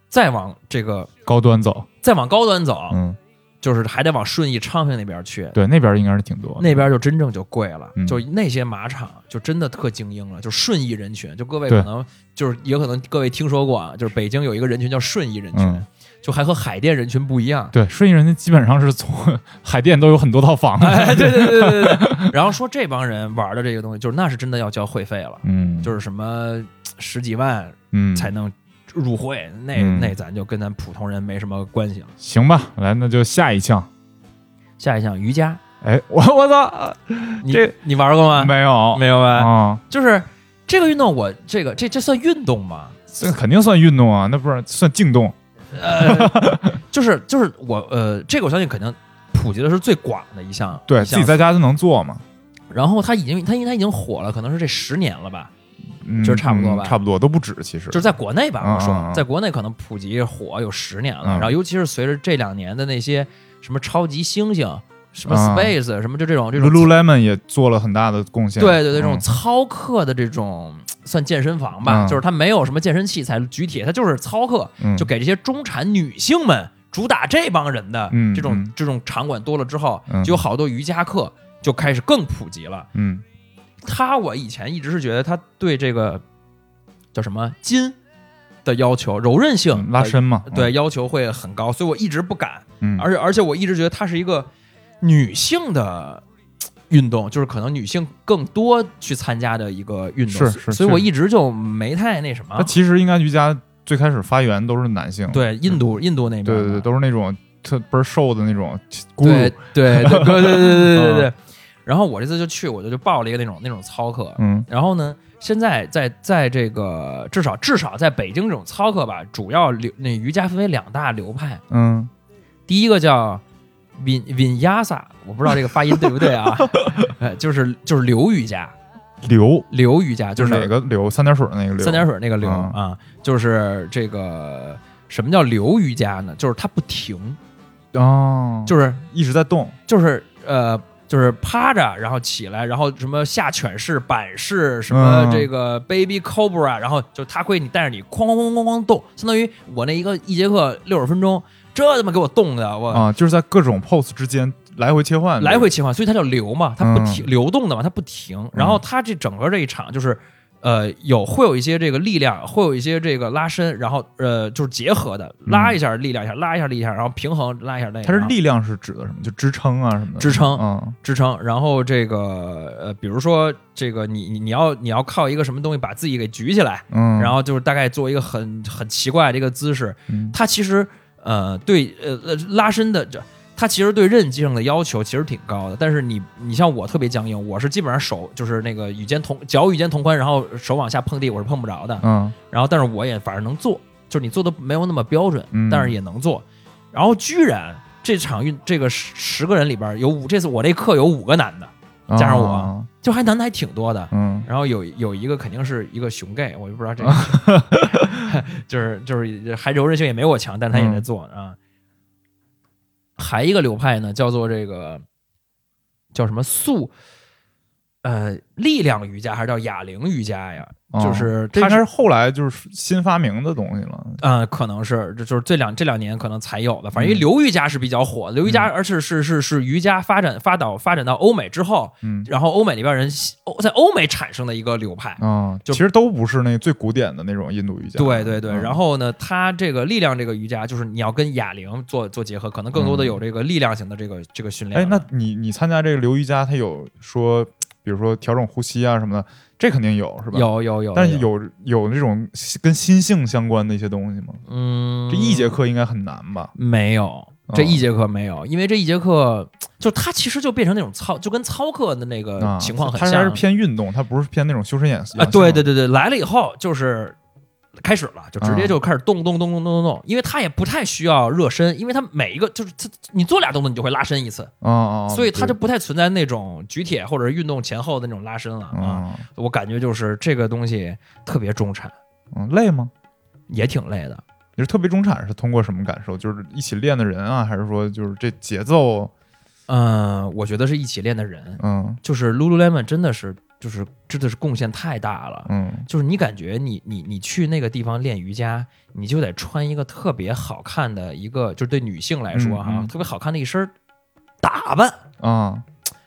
再往这个高端走。再往高端走，嗯，就是还得往顺义昌平那边去。对，那边应该是挺多。那边就真正就贵了，嗯就那些马场就真的特精英了，就顺义人群。就各位可能就是也可能各位听说过啊，就是北京有一个人群叫顺义人群，嗯就还和海淀人群不一样。对，顺义人家基本上是从 海淀都有很多套房对对对对对对。然后说这帮人玩的这个东西，就是那是真的要交会费了，嗯，就是什么十几万嗯才能入会，那嗯那咱就跟咱普通人没什么关系了。行吧，来，那就下一项。下一项瑜伽，哎，我我操，你这你玩过吗？没有没有吧？啊，就是这个运动我，这个这这算运动吗？这肯定算运动啊，那不是算静动。呃，就是就是我呃，这个我相信肯定普及的是最广的一项，对项自己在家就能做嘛。然后它已经它因为它已经火了，可能是这十年了吧，嗯，就是差不多吧嗯差不多都不止，其实。就是在国内吧，我说在国内可能普及火有十年了，嗯。然后尤其是随着这两年的那些什么超级猩猩、什么嗯。Space、什么就这种这种 Lululemon 也做了很大的贡献。对对对，这种嗯。操课的这种算健身房吧，嗯。就是它没有什么健身器材举铁，它就是操课，嗯。就给这些中产女性们主打这帮人的嗯这种、嗯。这种场馆多了之后，嗯。就有好多瑜伽课就开始更普及了。嗯。他我以前一直是觉得他对这个叫什么筋的要求、柔韧性嗯拉伸嘛，对要求会很高，所以我一直不敢。嗯，而且而且我一直觉得它是一个女性的运动，就是可能女性更多去参加的一个运动，是是所以我一直就没太那什么。那。其实应该瑜伽最开始发源都是男性，对，印度印度那边，对对对，都是那种特倍儿瘦的那种咕对，对对对对对对。然后我这次就去，我就就报了一个那种那种操课，嗯。然后呢，现在在在这个至少至少在北京这种操课吧，主要流那瑜伽分为两大流派，嗯。第一个叫 Vin Vinyasa，我不知道这个发音对不对啊，呃，就是就是流瑜伽，流流瑜伽就是哪个流？三点水的那个流？三点水那个流、嗯啊，就是这个什么叫流瑜伽呢？就是它不停，哦，就是一直在动，就是呃。就是趴着，然后起来，然后什么下犬式、板式，什么嗯这个 baby cobra，、然后就他会你带着你哐哐哐哐哐动，相当于我那一个一节课六十分钟，这他妈给我冻的，我、啊，就是在各种 pose 之间来回切换，来回切换，所以它叫流嘛，它不嗯。停、流动的嘛，它不停。然后它这整个这一场就是，呃，有会有一些这个力量，会有一些这个拉伸，然后呃就是结合的，拉一下力量一下，拉一下力量一下，然后平衡拉一下那个。它是力量是指的什么？就支撑啊什么的，支撑嗯。支撑，然后这个呃，比如说这个你你你要你要靠一个什么东西把自己给举起来，嗯，然后就是大概做一个很很奇怪的一个姿势，嗯。它其实呃对呃呃拉伸的这。他其实对韧劲上的要求其实挺高的，但是你你像我特别僵硬，我是基本上手就是那个与肩同脚与肩同宽，然后手往下碰地我是碰不着的，嗯。然后但是我也反正能做，就是你做的没有那么标准，嗯但是也能做，然后居然这场运这个十十个人里边有五，这次我这课有五个男的，加上我啊就还男的还挺多的，嗯。然后有有一个肯定是一个熊 gay，我就不知道这个，就是就是还柔韧性也没我强，但他也在做、啊。还一个流派呢，叫做这个叫什么素，呃，力量瑜伽还是叫哑铃瑜伽呀？哦就是它是后来就是新发明的东西了，呃，可能是这就是这两这两年可能才有的，反正因为嗯流瑜伽是比较火的，流瑜伽而且是是是瑜伽发展发导发展到欧美之后，嗯然后欧美那边人欧在欧美产生的一个流派。啊，就其实都不是那最古典的那种印度瑜伽，对对对，嗯然后呢，它这个力量这个瑜伽，就是你要跟哑铃做做结合，可能更多的有这个力量型的这个这个训练哎，那你你参加这个流瑜伽，它有说，比如说调整呼吸啊什么的，这肯定有是吧？，有有有，但是有有那种跟心性相关的一些东西吗？嗯，这一节课应该很难吧？没有，哦这一节课没有，因为这一节课 就它其实就变成那种操，就跟操课的那个啊，情况很像。它还是偏运动，它不是偏那种修身养啊，对对对对，来了以后就是开始了，就直接啊就开始动动动动动动动，因为他也不太需要热身，因为他每一个就是他你做俩动作你就会拉伸一次，啊啊，所以他就不太存在那种举铁或者运动前后的那种拉伸了啊。啊我感觉就是这个东西特别中产，嗯累吗？也挺累的。你是特别中产是通过什么感受？就是一起练的人啊，还是说就是这节奏？嗯、我觉得是一起练的人，嗯就是 Lululemon 真的是就是真的是贡献太大了。嗯就是你感觉你你你去那个地方练瑜伽，你就得穿一个特别好看的一个，就是对女性来说哈，嗯嗯特别好看的一身打扮，啊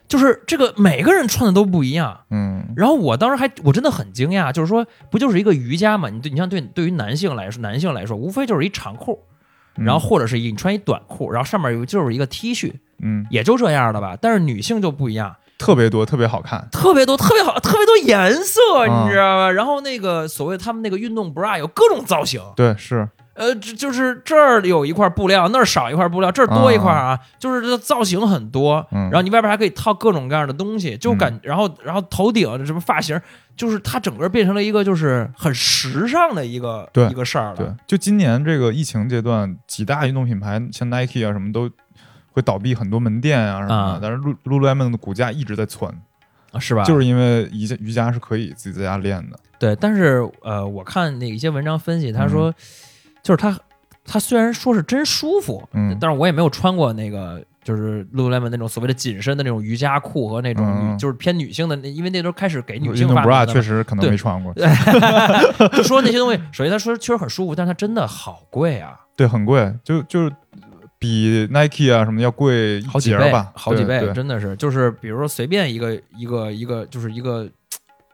就是这个每个人穿的都不一样。嗯然后我当时还我真的很惊讶，就是说不就是一个瑜伽嘛？你对你像对对于男性来说，男性来说无非就是一长裤，嗯，然后或者是一你穿一短裤，然后上面有就是一个 T 恤，嗯也就这样的吧。但是女性就不一样，特别多，特别好看。特别多，特别好，特别多颜色，啊你知道吧？然后那个所谓他们那个运动 bra 有各种造型，对，是呃，这就是这儿有一块布料，那儿少一块布料，这儿多一块啊，就是这造型很多。嗯然后你外边还可以套各种各样的东西，就感，然后然后头顶什么发型，就是它整个变成了一个就是很时尚的一个一个事儿了。对，就今年这个疫情阶段，几大运动品牌像 Nike 啊什么都会倒闭很多门店啊什么的，啊。但是 Lu Lululemon 的股价一直在窜，啊是吧？就是因为瑜伽瑜伽是可以自己在家练的。对，但是呃，我看那一些文章分析，他嗯。说，就是他他虽然说是真舒服，嗯。但是我也没有穿过那个就是 Lululemon 那种所谓的紧身的那种瑜伽裤和那种女、嗯。就是偏女性的那，因为那都开始给女性发明 bra 的确实可能没穿过，就说那些东西，首先他说确实很舒服，但是它真的好贵啊，对，很贵，就就比 Nike 啊什么要贵好几倍吧，好几倍，真的是，就是比如说随便一个一个一个就是一个。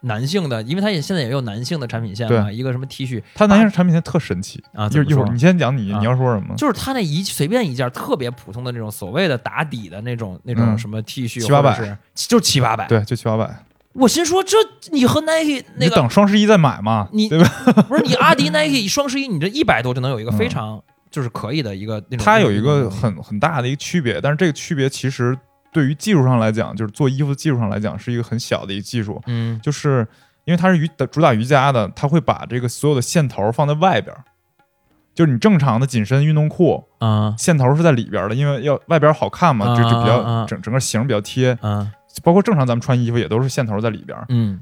男性的，因为它也现在也有男性的产品线嘛，一个什么 T 恤它男性产品线特神奇啊，一会儿一会儿你先讲你啊你要说什么？就是它那一随便一件特别普通的那种所谓的打底的那种那种嗯什么 T 恤，七八百就七八百，对，就七八百，我心说这你和 Nike 那你个等双十一再买嘛，你对吧？不是你阿迪 Nike 双十一，你这一百多就能有一个非常就是可以的一个那种。它有一个很很大的一个区别，但是这个区别其实对于技术上来讲，就是做衣服的技术上来讲，是一个很小的一个技术，嗯。就是因为它是瑜主打瑜伽的，它会把这个所有的线头放在外边，就是你正常的紧身运动裤啊。线头是在里边的，因为要外边好看嘛，啊就就比较整整个型比较贴，啊。包括正常咱们穿衣服也都是线头在里边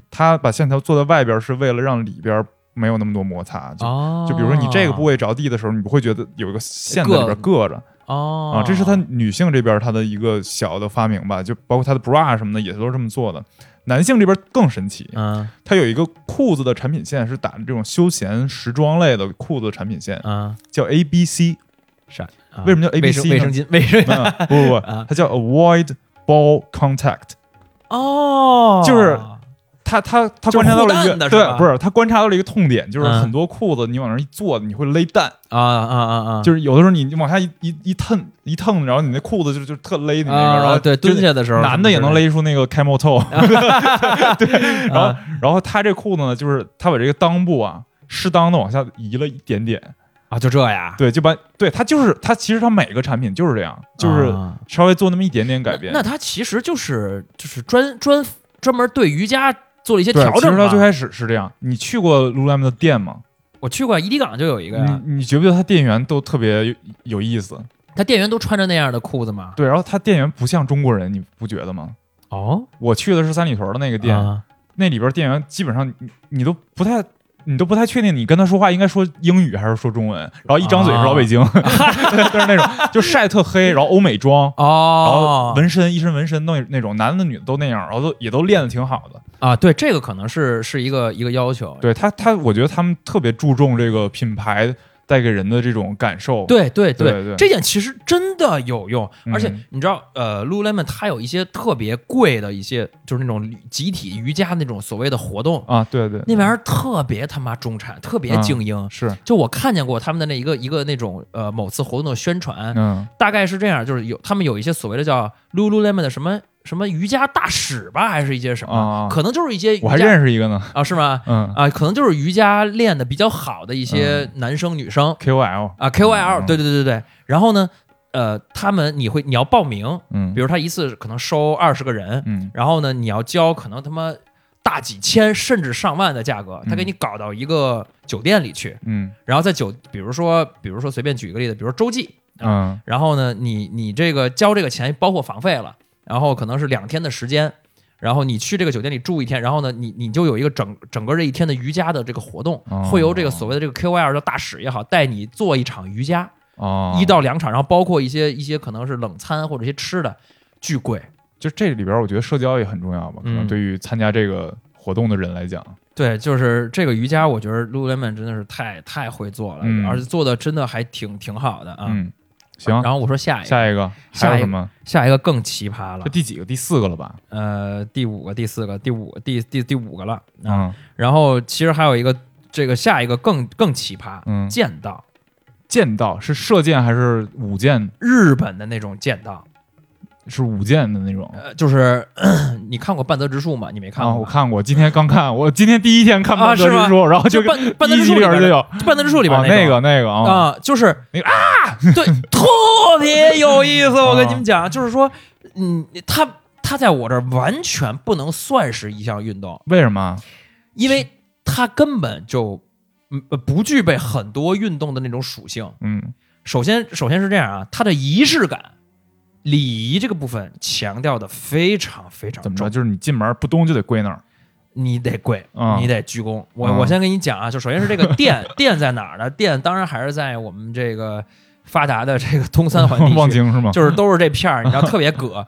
它把线头做在外边是为了让里边儿没有那么多摩擦，就哦，就比如说你这个部位着地的时候，你不会觉得有一个线在里边硌着。哦。啊，这是它女性这边它的一个小的发明吧，就包括它的 bra 什么的也都是这么做的。男性这边更神奇，嗯。它有一个裤子的产品线是打这种休闲时装类的裤子的产品线，嗯。叫 A B C。啥？啊。为什么叫 ABC 卫生巾？卫生嗯不不不啊，它叫 Avoid Ball Contact。哦，就是他他他观察到了一个对不是他观察到了一个痛点，就是嗯。很多裤子你往那儿一坐，你会勒蛋。啊啊啊啊，就是有的时候你你往下一一一蹭一蹭，然后你那裤子就就特勒你那然后对蹲下的时候，男的也能勒出那个 camel toe，对，然后啊。然后他这裤子呢，就是他把这个裆部啊适当的往下移了一点点，啊，就这样，对，就把对他就是他其实他每个产品就是这样，就是啊。稍微做那么一点点改变。那他其实就是就是专专专门对瑜伽做了一些调整其。实他最开始是这样。你去过 Lululemon 的店吗？我去过伊迪港就有一个呀，你你觉不觉得他店员都特别有有意思？他店员都穿着那样的裤子吗？对，然后他店员不像中国人，你不觉得吗？哦，我去的是三里屯的那个店，啊那里边店员基本上你你都不太。你都不太确定，你跟他说话应该说英语还是说中文，然后一张嘴是老北京，就是那种就晒特黑，然后欧美妆，然后哦纹身一身纹身那那种，男的女的都那样，然后都也都练的挺好的。啊，对，这个可能是是一个一个要求。对他他，我觉得他们特别注重这个品牌带给人的这种感受。对对对。对这点其实真的有用，嗯。而且你知道，呃，Lululemon 它有一些特别贵的一些，就是那种集体瑜伽那种所谓的活动，啊，对对，那玩意儿特别他妈中产，特别精英。是。就我看见过他们的那一个一个那种呃某次活动的宣传，嗯。大概是这样，就是有他们有一些所谓的叫 Lululemon 的什么什么瑜伽大使吧，还是一些什么，啊，可能就是一些我还认识一个呢，啊，是吗？嗯。啊，可能就是瑜伽练的比较好的一些男生女生、，KOL 啊，KOL，嗯。对对对对。对。然后呢，呃，他们你会你要报名，嗯，比如他一次可能收二十个人，嗯。然后呢，你要交可能他妈大几千甚至上万的价格，他给嗯你搞到一个酒店里去，嗯。然后在酒，比如说比如说随便举个例子，比如说洲际，嗯。然后呢，你你这个交这个钱包括房费了，然后可能是两天的时间，然后你去这个酒店里住一天，然后呢，你你就有一个整整个这一天的瑜伽的这个活动，哦。会由这个所谓的这个 KOL 叫大使也好，带你做一场瑜伽，哦，一到两场，然后包括一些一些可能是冷餐或者一些吃的，巨贵。就这里边，我觉得社交也很重要吧，可能嗯。对于参加这个活动的人来讲，对，就是这个瑜伽，我觉得 Lululemon 真的是太太会做了，嗯。而且做的真的还挺挺好的啊。嗯，行，然后我说下一个，下一个下一个还有什么？下一个更奇葩了这，第几个？第四个了吧？呃，第五个、第四个、第五个、第第第五个了啊。嗯然后其实还有一个，这个下一个更更奇葩，嗯，剑道，剑道是射箭还是舞剑？日本的那种剑道，是舞剑的那种。呃，就是 你看过半泽直树吗？你没看啊，过啊？我看过，今天刚看，我今天第一天看啊半泽直树，然后就就半半泽直树里边就有半泽直树里边啊那个个那个啊，啊，就是那个啊，对，特别有意思。我 跟你们讲，就是说，嗯，他他在我这儿完全不能算是一项运动，为什么？因为他根本就嗯呃不具备很多运动的那种属性。嗯首先，首先是这样啊，它的仪式感、礼仪这个部分强调的非常非常怎么着？重，就是你进门不咚就得跪那儿。你得跪，嗯你得鞠躬。我、嗯我先跟你讲啊，就首先是这个 店店在哪儿呢？店当然还是在我们这个发达的这个东三环地区，望京是吗？就是都是这片儿，你知道 特别葛。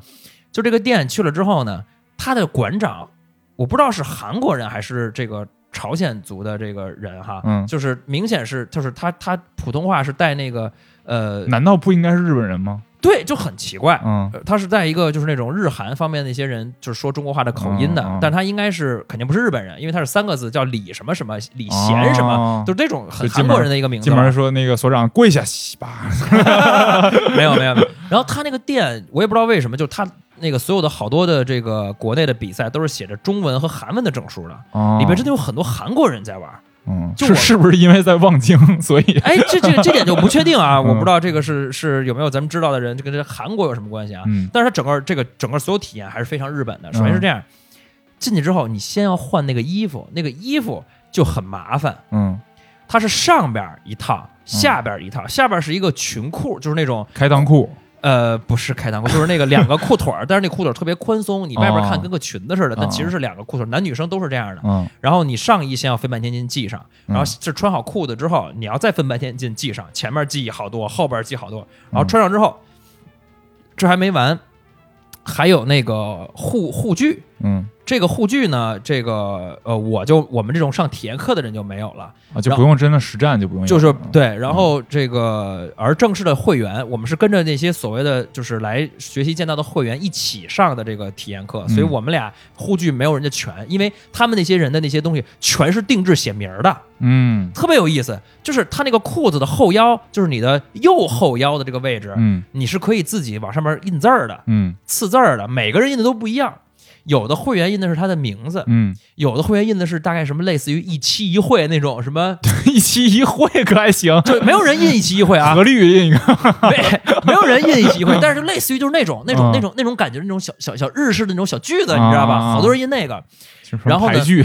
就这个店去了之后呢，他的馆长我不知道是韩国人还是这个朝鲜族的这个人哈，嗯就是明显是就是他他普通话是带那个呃难道不应该是日本人吗？对，就很奇怪。嗯呃他是在一个就是那种日韩方面的一些人，就是说中国话的口音的，嗯嗯但他应该是肯定不是日本人，因为他是三个字叫李什么什么李贤什么，哦就是这种很韩国人的一个名字吧。进门说那个所长跪下，洗吧。没有没有没有。然后他那个店，我也不知道为什么，就他那个所有的好多的这个国内的比赛都是写着中文和韩文的证书的，哦里边真的有很多韩国人在玩。嗯，就是是不是因为在望京，所以？哎，这这这点就不确定啊，嗯。我不知道这个是是有没有咱们知道的人，这跟这韩国有什么关系啊？嗯。但是它整个这个整个所有体验还是非常日本的。首先是这样，进去之后你先要换那个衣服，那个衣服就很麻烦，嗯。它是上边一套，下边一套，下边是一个裙裤，就是那种开裆裤，呃不是开裆裤，就是那个 两个裤腿儿，但是那裤腿儿特别宽松，你外边看哦跟个裙子似的，但其实是两个裤腿儿，男女生都是这样的。嗯然后你上衣先要分半天巾系上，然后嗯这穿好裤子之后，你要再分半天巾系上，前面系好多，后边系好多，然后嗯穿上之后，这还没完，还有那个护护具。嗯。这个护具呢，这个呃，我就我们这种上体验课的人就没有了，啊，就不用真的实战，就不用就是对，然后这个而正式的会员，我们是跟着那些所谓的就是来学习剑道的会员一起上的这个体验课，所以嗯我们俩护具没有人家全，因为他们那些人的那些东西全是定制写名儿的，嗯。特别有意思。就是他那个裤子的后腰，就是你的右后腰的这个位置，嗯。你是可以自己往上面印字儿的、嗯。刺字儿的，每个人印的都不一样。有的会员印的是他的名字，嗯，有的会员印的是大概什么类似于一期一会那种什么，一期一会可还行，就没有人印一期一会啊，何律印一个，没没有人印一期一会，但是就类似于就是那种那种嗯。那种那种感觉，那种小小小日式的那种小句子，你知道吧？啊好多人印那个，就是然后呢排剧，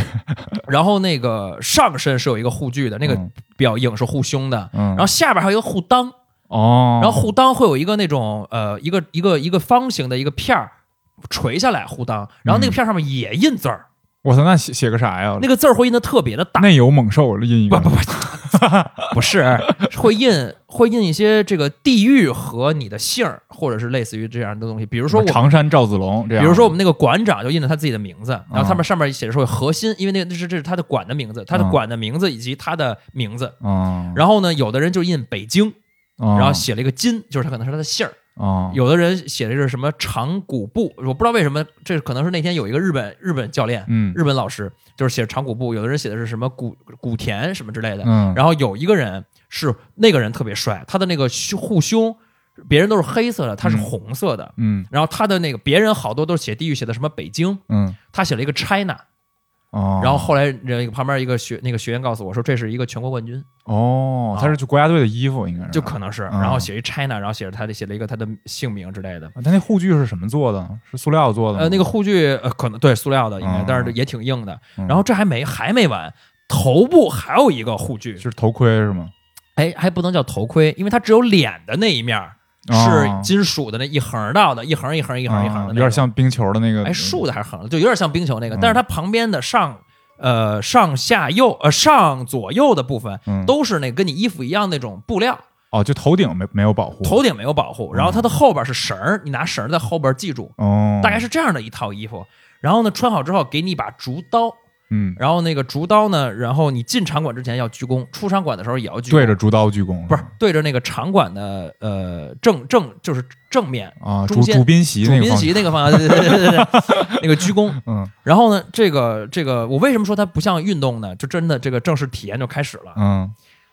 然后那个上身是有一个护具的，那个嗯。比较硬，是护胸的，嗯，然后下边还有一个护裆，哦，然后护裆会有一个那种呃一个一个一个方形的一个片儿垂下来护裆，然后那个片儿上面也印字儿，我操，那写写个啥呀？那个字儿会印的特别的大。内有猛兽印一个，不不不，不 是会印会印一些这个地域和你的姓儿，或者是类似于这样的东西。比如说我常山赵子龙这样，比如说我们那个馆长就印了他自己的名字，然后他啊们上面写着说核心，因为那个那是这是他的馆的名字，他的啊馆的名字以及他的名字。嗯，然后呢，有的人就印北京，然然后写了一个金，就是他可能是他的姓儿。哦，有的人写的是什么长谷部，我不知道为什么，这可能是那天有一个日本日本教练，嗯。日本老师就是写长谷部，有的人写的是什么古古田什么之类的。嗯，然后有一个人是那个人特别帅，他的那个胸护胸，别人都是黑色的，他是嗯红色的。嗯。然后他的那个别人好多都是写地域，写的什么北京，嗯。他写了一个 China，哦，然后后来人旁边一个学那个学员告诉我说这是一个全国冠军，哦，他是就国家队的衣服应该是，就可能是，嗯然后写一 China，然后写着他的写了一个他的姓名之类的。啊他那护具是什么做的？是塑料做的？呃，那个护具呃可能对塑料的应该嗯，但是也挺硬的。嗯然后这还没还没完，头部还有一个护具，是头盔是吗？哎，还不能叫头盔，因为它只有脸的那一面儿是哦金属的那一横道的，一横一横一横一横的有，点像冰球的那个，哎竖的还是横的，就有点像冰球那个，嗯。但是它旁边的上呃上下右呃上左右的部分嗯。都是那跟你衣服一样那种布料，哦，就头顶没没有保护，头顶没有保护，然后它的后边是绳儿，你拿绳儿在后边系住，哦，大概是这样的一套衣服。然后呢，穿好之后给你一把竹刀，嗯，然后那个竹刀呢，然后你进场馆之前要鞠躬，出场馆的时候也要鞠躬，对着竹刀鞠躬，不是对着那个场馆的呃正正就是正面啊，主主宾席主宾那个方席那个方向，对对对对对对，那个 鞠躬。嗯。然后呢，这个这个，我为什么说它不像运动呢？就真的这个正式体验就开始了，嗯。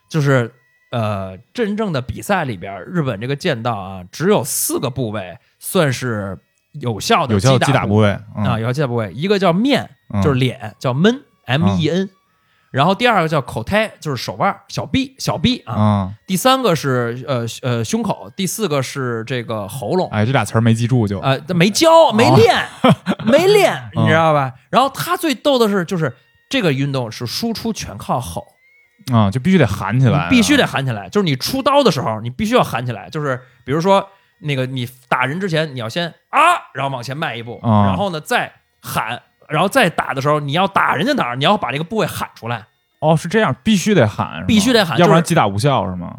就是呃，真正的比赛里边，日本这个剑道啊，只有四个部位算是有效的有效击打打部位啊，有效击打部位，一个叫面，嗯就是脸，叫闷 M E N。然后第二个叫口胎，就是手腕、小臂、小臂啊。啊，第三个是呃呃胸口，第四个是这个喉咙。哎，这俩词儿没记住就，呃，没教，没练，没练，哦你知道吧？然后他最逗的是，就是这个运动是输出全靠吼，啊，就必须得喊起来，必须得喊起来。就是你出刀的时候，你必须要喊起来。就是比如说那个你打人之前，你要先啊，然后往前迈一步，啊然后呢再喊，然后再打的时候，你要打人家哪儿，你要把这个部位喊出来。哦，是这样，必须得喊，必须得喊要不然击打无效是吗？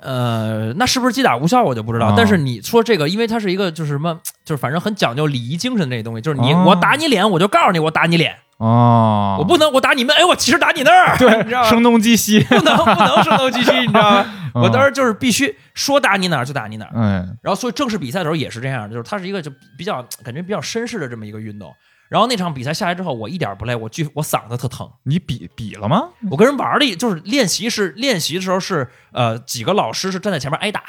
呃，那是不是击打无效我就不知道。啊但是你说这个，因为它是一个就是什么，就是反正很讲究礼仪精神的那东西，就是你、啊我打你脸，我就告诉你我打你脸，哦，我不能我打你们，哎，我其实打你那儿，你知道对，声东击西，不能不能声东击西，你知道吗？我当时，就是必须说打你哪儿就打你哪儿。哎，然后所以正式比赛的时候也是这样，就是它是一个就比较感觉比较绅士的这么一个运动。然后那场比赛下来之后，我一点不累，我巨我嗓子特疼。你比比了吗？我跟人玩的就是练习是练习的时候是呃几个老师是站在前面挨打，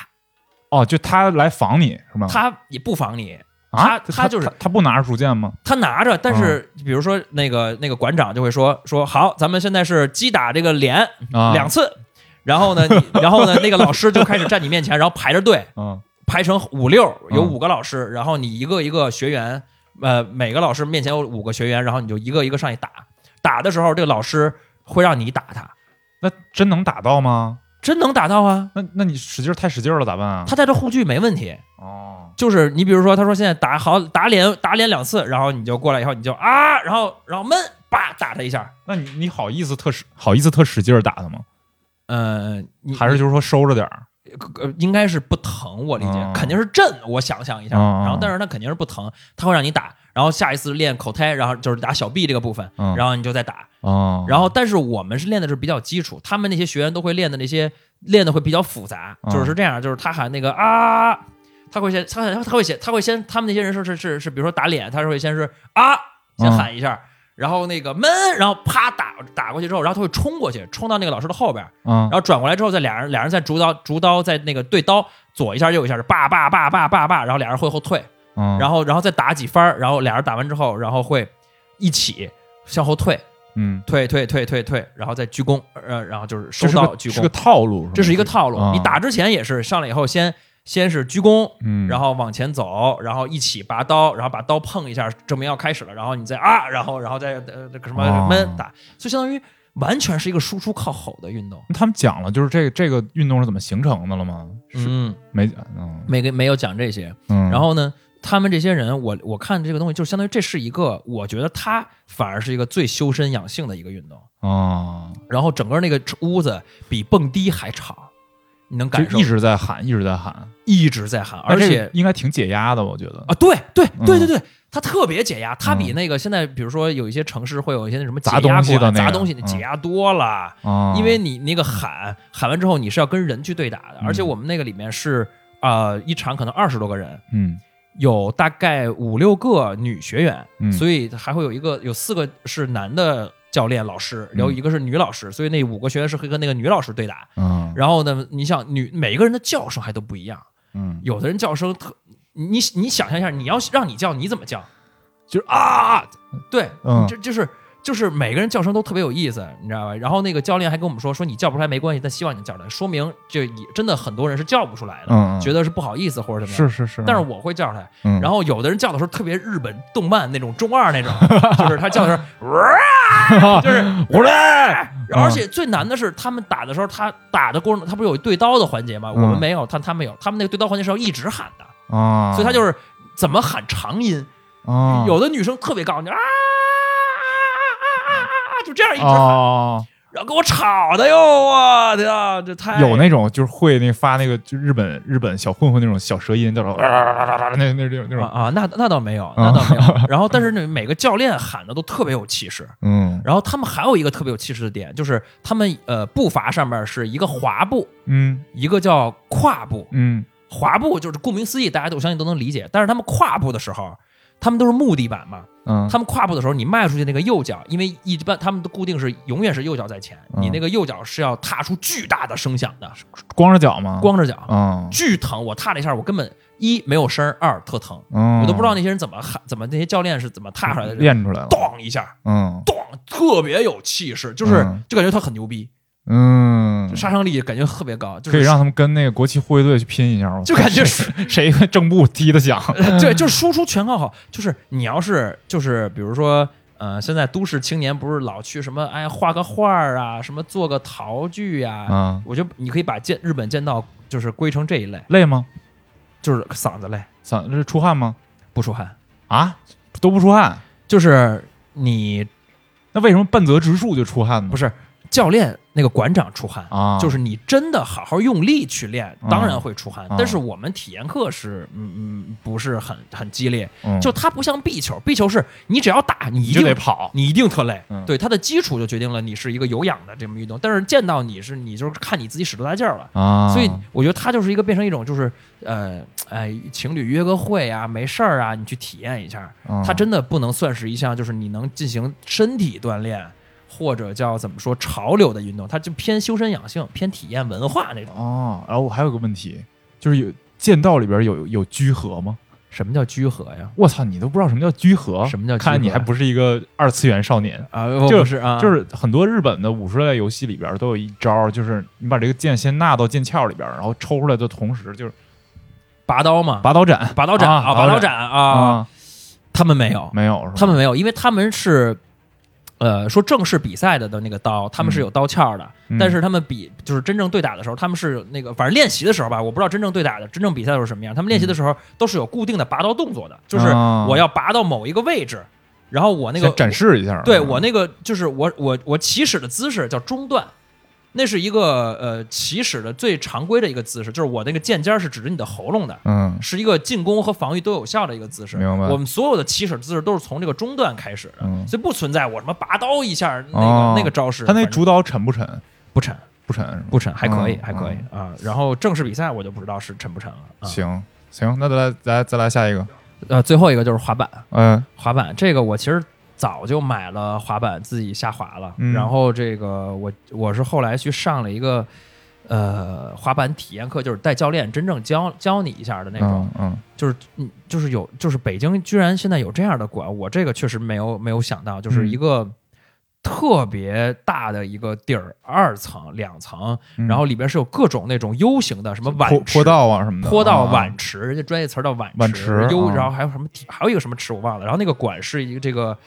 哦，就他来防你是吗？他也不防你，啊，他他就是他他不拿着竹剑吗？他拿着，但是比如说那个那个馆长就会说说好，咱们现在是击打这个脸啊，两次，然后呢，然后呢，那个老师就开始站你面前，然后排着队，嗯排成五六，有嗯五个老师，然后你一个一个学员，呃，每个老师面前有五个学员，然后你就一个一个上去打。打的时候，这个老师会让你打他，那真能打到吗？真能打到啊！那那你使劲儿太使劲儿了咋办啊？他带着护具没问题。哦，就是你比如说，他说现在打好打脸打脸两次，然后你就过来以后你就啊，然后然后闷叭打他一下，那你你好意思特使好意思特使劲儿打他吗？呃，你还是就是说收着点儿？呃，应该是不疼，我理解、哦肯定是震。我想象一下，哦然后但是它肯定是不疼，他会让你打，然后下一次练口胎，然后就是打小臂这个部分，嗯然后你就再打。哦，然后但是我们是练的是比较基础，他们那些学员都会练的那些练的会比较复杂，哦就是是这样，就是他喊那个啊，他会先他他会先他会先他们那些人是是是是，比如说打脸，他是会先是啊，先嗯喊一下。然后那个闷，然后啪打打过去之后，然后他会冲过去，冲到那个老师的后边，嗯。然后转过来之后，再俩人俩人再竹刀竹刀在那个对刀，左一下右一下，叭叭叭叭叭叭，然后俩人会后退，嗯，然后然后再打几番儿，然后俩人打完之后，然后会一起向后退，嗯，退退退退退，然后再鞠躬，呃，然后就是收到鞠个是个躬，套路，这是一个套路啊。你打之前也是上来以后先先是鞠躬，嗯，然后往前走，然后一起拔刀，然后把刀碰一下，证明要开始了，然后你再啊，然后然后再呃那个什么哦闷打，所以相当于完全是一个输出靠吼的运动。他们讲了，就是这个这个运动是怎么形成的了吗？是嗯，没嗯没给没有讲这些。嗯，然后呢，他们这些人，我我看这个东西，就相当于这是一个，我觉得他反而是一个最修身养性的一个运动。哦，然后整个那个屋子比蹦迪还吵，你能感受一直在喊，一直在喊，一直在喊，而且应该挺解压的，我觉得。啊，对对嗯。对对对，它特别解压，它比嗯那个现在比如说有一些城市会有一些那什么解砸东西的砸东西解压多了。啊，因为你那个喊喊完之后，你是要跟人去对打的，嗯而且我们那个里面是呃一场可能二十多个人，嗯有大概五六个女学员，嗯。所以还会有一个有四个是男的教练老师，然后一个是女老师，所以那五个学员是会跟那个女老师对打。嗯。然后呢，你想女每个人的叫声还都不一样，嗯，有的人叫声特，你你想象一下，你要让你叫你怎么叫？就是啊，对，嗯。这就是就是每个人叫声都特别有意思，你知道吧？然后那个教练还跟我们说，说你叫不出来没关系，但希望你叫出来，说明就也真的很多人是叫不出来的，觉得是不好意思或者怎么样。是是是，但是我会叫出来，嗯然后有的人叫的时候特别日本动漫那种中二那种，就是他叫的时候，哇 就是我来，而且最难的是他们打的时候，他打的过程中他不是有对刀的环节吗？我们嗯没有，他他们有，他们那个对刀环节是要一直喊的，啊，所以他就是怎么喊长音，啊有的女生特别高，你啊这样一直喊，啊，然后给我吵的哟，我天啊，这太有那种就是会那发那个就日本日本小混混那种小舌音，叫做啊那那种那种，啊啊，那那倒没有，那倒没有。然后但是那，每个教练喊的都特别有气势。嗯然后他们还有一个特别有气势的点，就是他们呃步伐上面是一个滑步，嗯一个叫跨步。嗯滑步就是顾名思义，大家都我相信都能理解。但是他们跨步的时候，他们都是木地板嘛，嗯，他们跨步的时候，你迈出去那个右脚，因为一般他们的固定是永远是右脚在前，嗯。你那个右脚是要踏出巨大的声响的，光着脚吗？光着脚，嗯。巨疼。我踏了一下，我根本一没有声儿，二特疼，嗯，我都不知道那些人怎么喊，怎么那些教练是怎么踏出来的，练出来了，咚一下，嗯。咚，特别有气势，就是嗯。就感觉他很牛逼，嗯就，杀伤力感觉特别高，就是可以让他们跟那个国旗护卫队去拼一下吗？就感觉 谁谁正步踢得响，对，就是输出全靠好。就是你要是就是比如说，呃，现在都市青年不是老去什么哎画个画儿啊，什么做个陶具呀、啊，我觉得你可以把剑日本剑道就是归成这一类，累吗？就是嗓子累，嗓子是出汗吗？不出汗，啊，都不出汗，就是你那为什么半泽直树就出汗呢？不是教练那个馆长出汗。啊，就是你真的好好用力去练，嗯当然会出汗。嗯但是我们体验课是，嗯嗯，不是很很激烈，嗯就它不像壁球，壁球是你只要打，你一定得跑，你一定特累，嗯对它的基础就决定了你是一个有氧的这么运动。但是见到你是你就是看你自己使多大劲儿了。啊，所以我觉得它就是一个变成一种就是呃哎情侣约个会啊没事儿啊你去体验一下，嗯它真的不能算是一项就是你能进行身体锻炼或者叫怎么说潮流的运动，它就偏修身养性、偏体验文化那种。哦，然后我还有个问题，就是有剑道里边有有居合吗？什么叫居合呀？我操，你都不知道什么叫居合？什么叫居合看来你还不是一个二次元少年。啊，就是啊，就是很多日本的武术类游戏里边都有一招，就是你把这个剑先纳到剑鞘里边，然后抽出来的同时就是拔刀嘛，拔刀斩。拔刀斩啊拔刀斩啊，啊，他们没有，没有？他们没有，因为他们是。呃，说正式比赛的的那个刀，他们是有刀鞘的，嗯但是他们比就是真正对打的时候，他们是那个反正练习的时候吧，我不知道真正对打的真正比赛的时候什么样。他们练习的时候都是有固定的拔刀动作的，就是啊我要拔到某一个位置，然后我那个展示一下。对我那个就是我我我起始的姿势叫中段，那是一个呃起始的最常规的一个姿势，就是我那个剑尖儿是指着你的喉咙的，嗯是一个进攻和防御都有效的一个姿势。明白我们所有的起始姿势都是从这个中段开始的，嗯所以不存在我什么拔刀一下那个、哦那个招式。他那主导沉不沉？不沉不沉？不沉，还可以、嗯还可以、啊。然后正式比赛我就不知道是沉不沉了。啊、行行，那再来来再来下一个。呃，最后一个就是滑板，嗯滑板这个我其实早就买了滑板自己下滑了，嗯。然后这个我我是后来去上了一个呃滑板体验课，就是带教练真正教教你一下的那种，嗯嗯。就是嗯就是有就是北京居然现在有这样的馆，我这个确实没有没有想到，就是嗯。一个。特别大的一个地儿，二层、两层，嗯然后里边是有各种那种 U 型的，什么碗池坡道啊什么的，坡道啊碗池，人家专业词儿叫碗碗池优，啊然后还有什么，还有一个什么池我忘了。然后那个馆是一个这个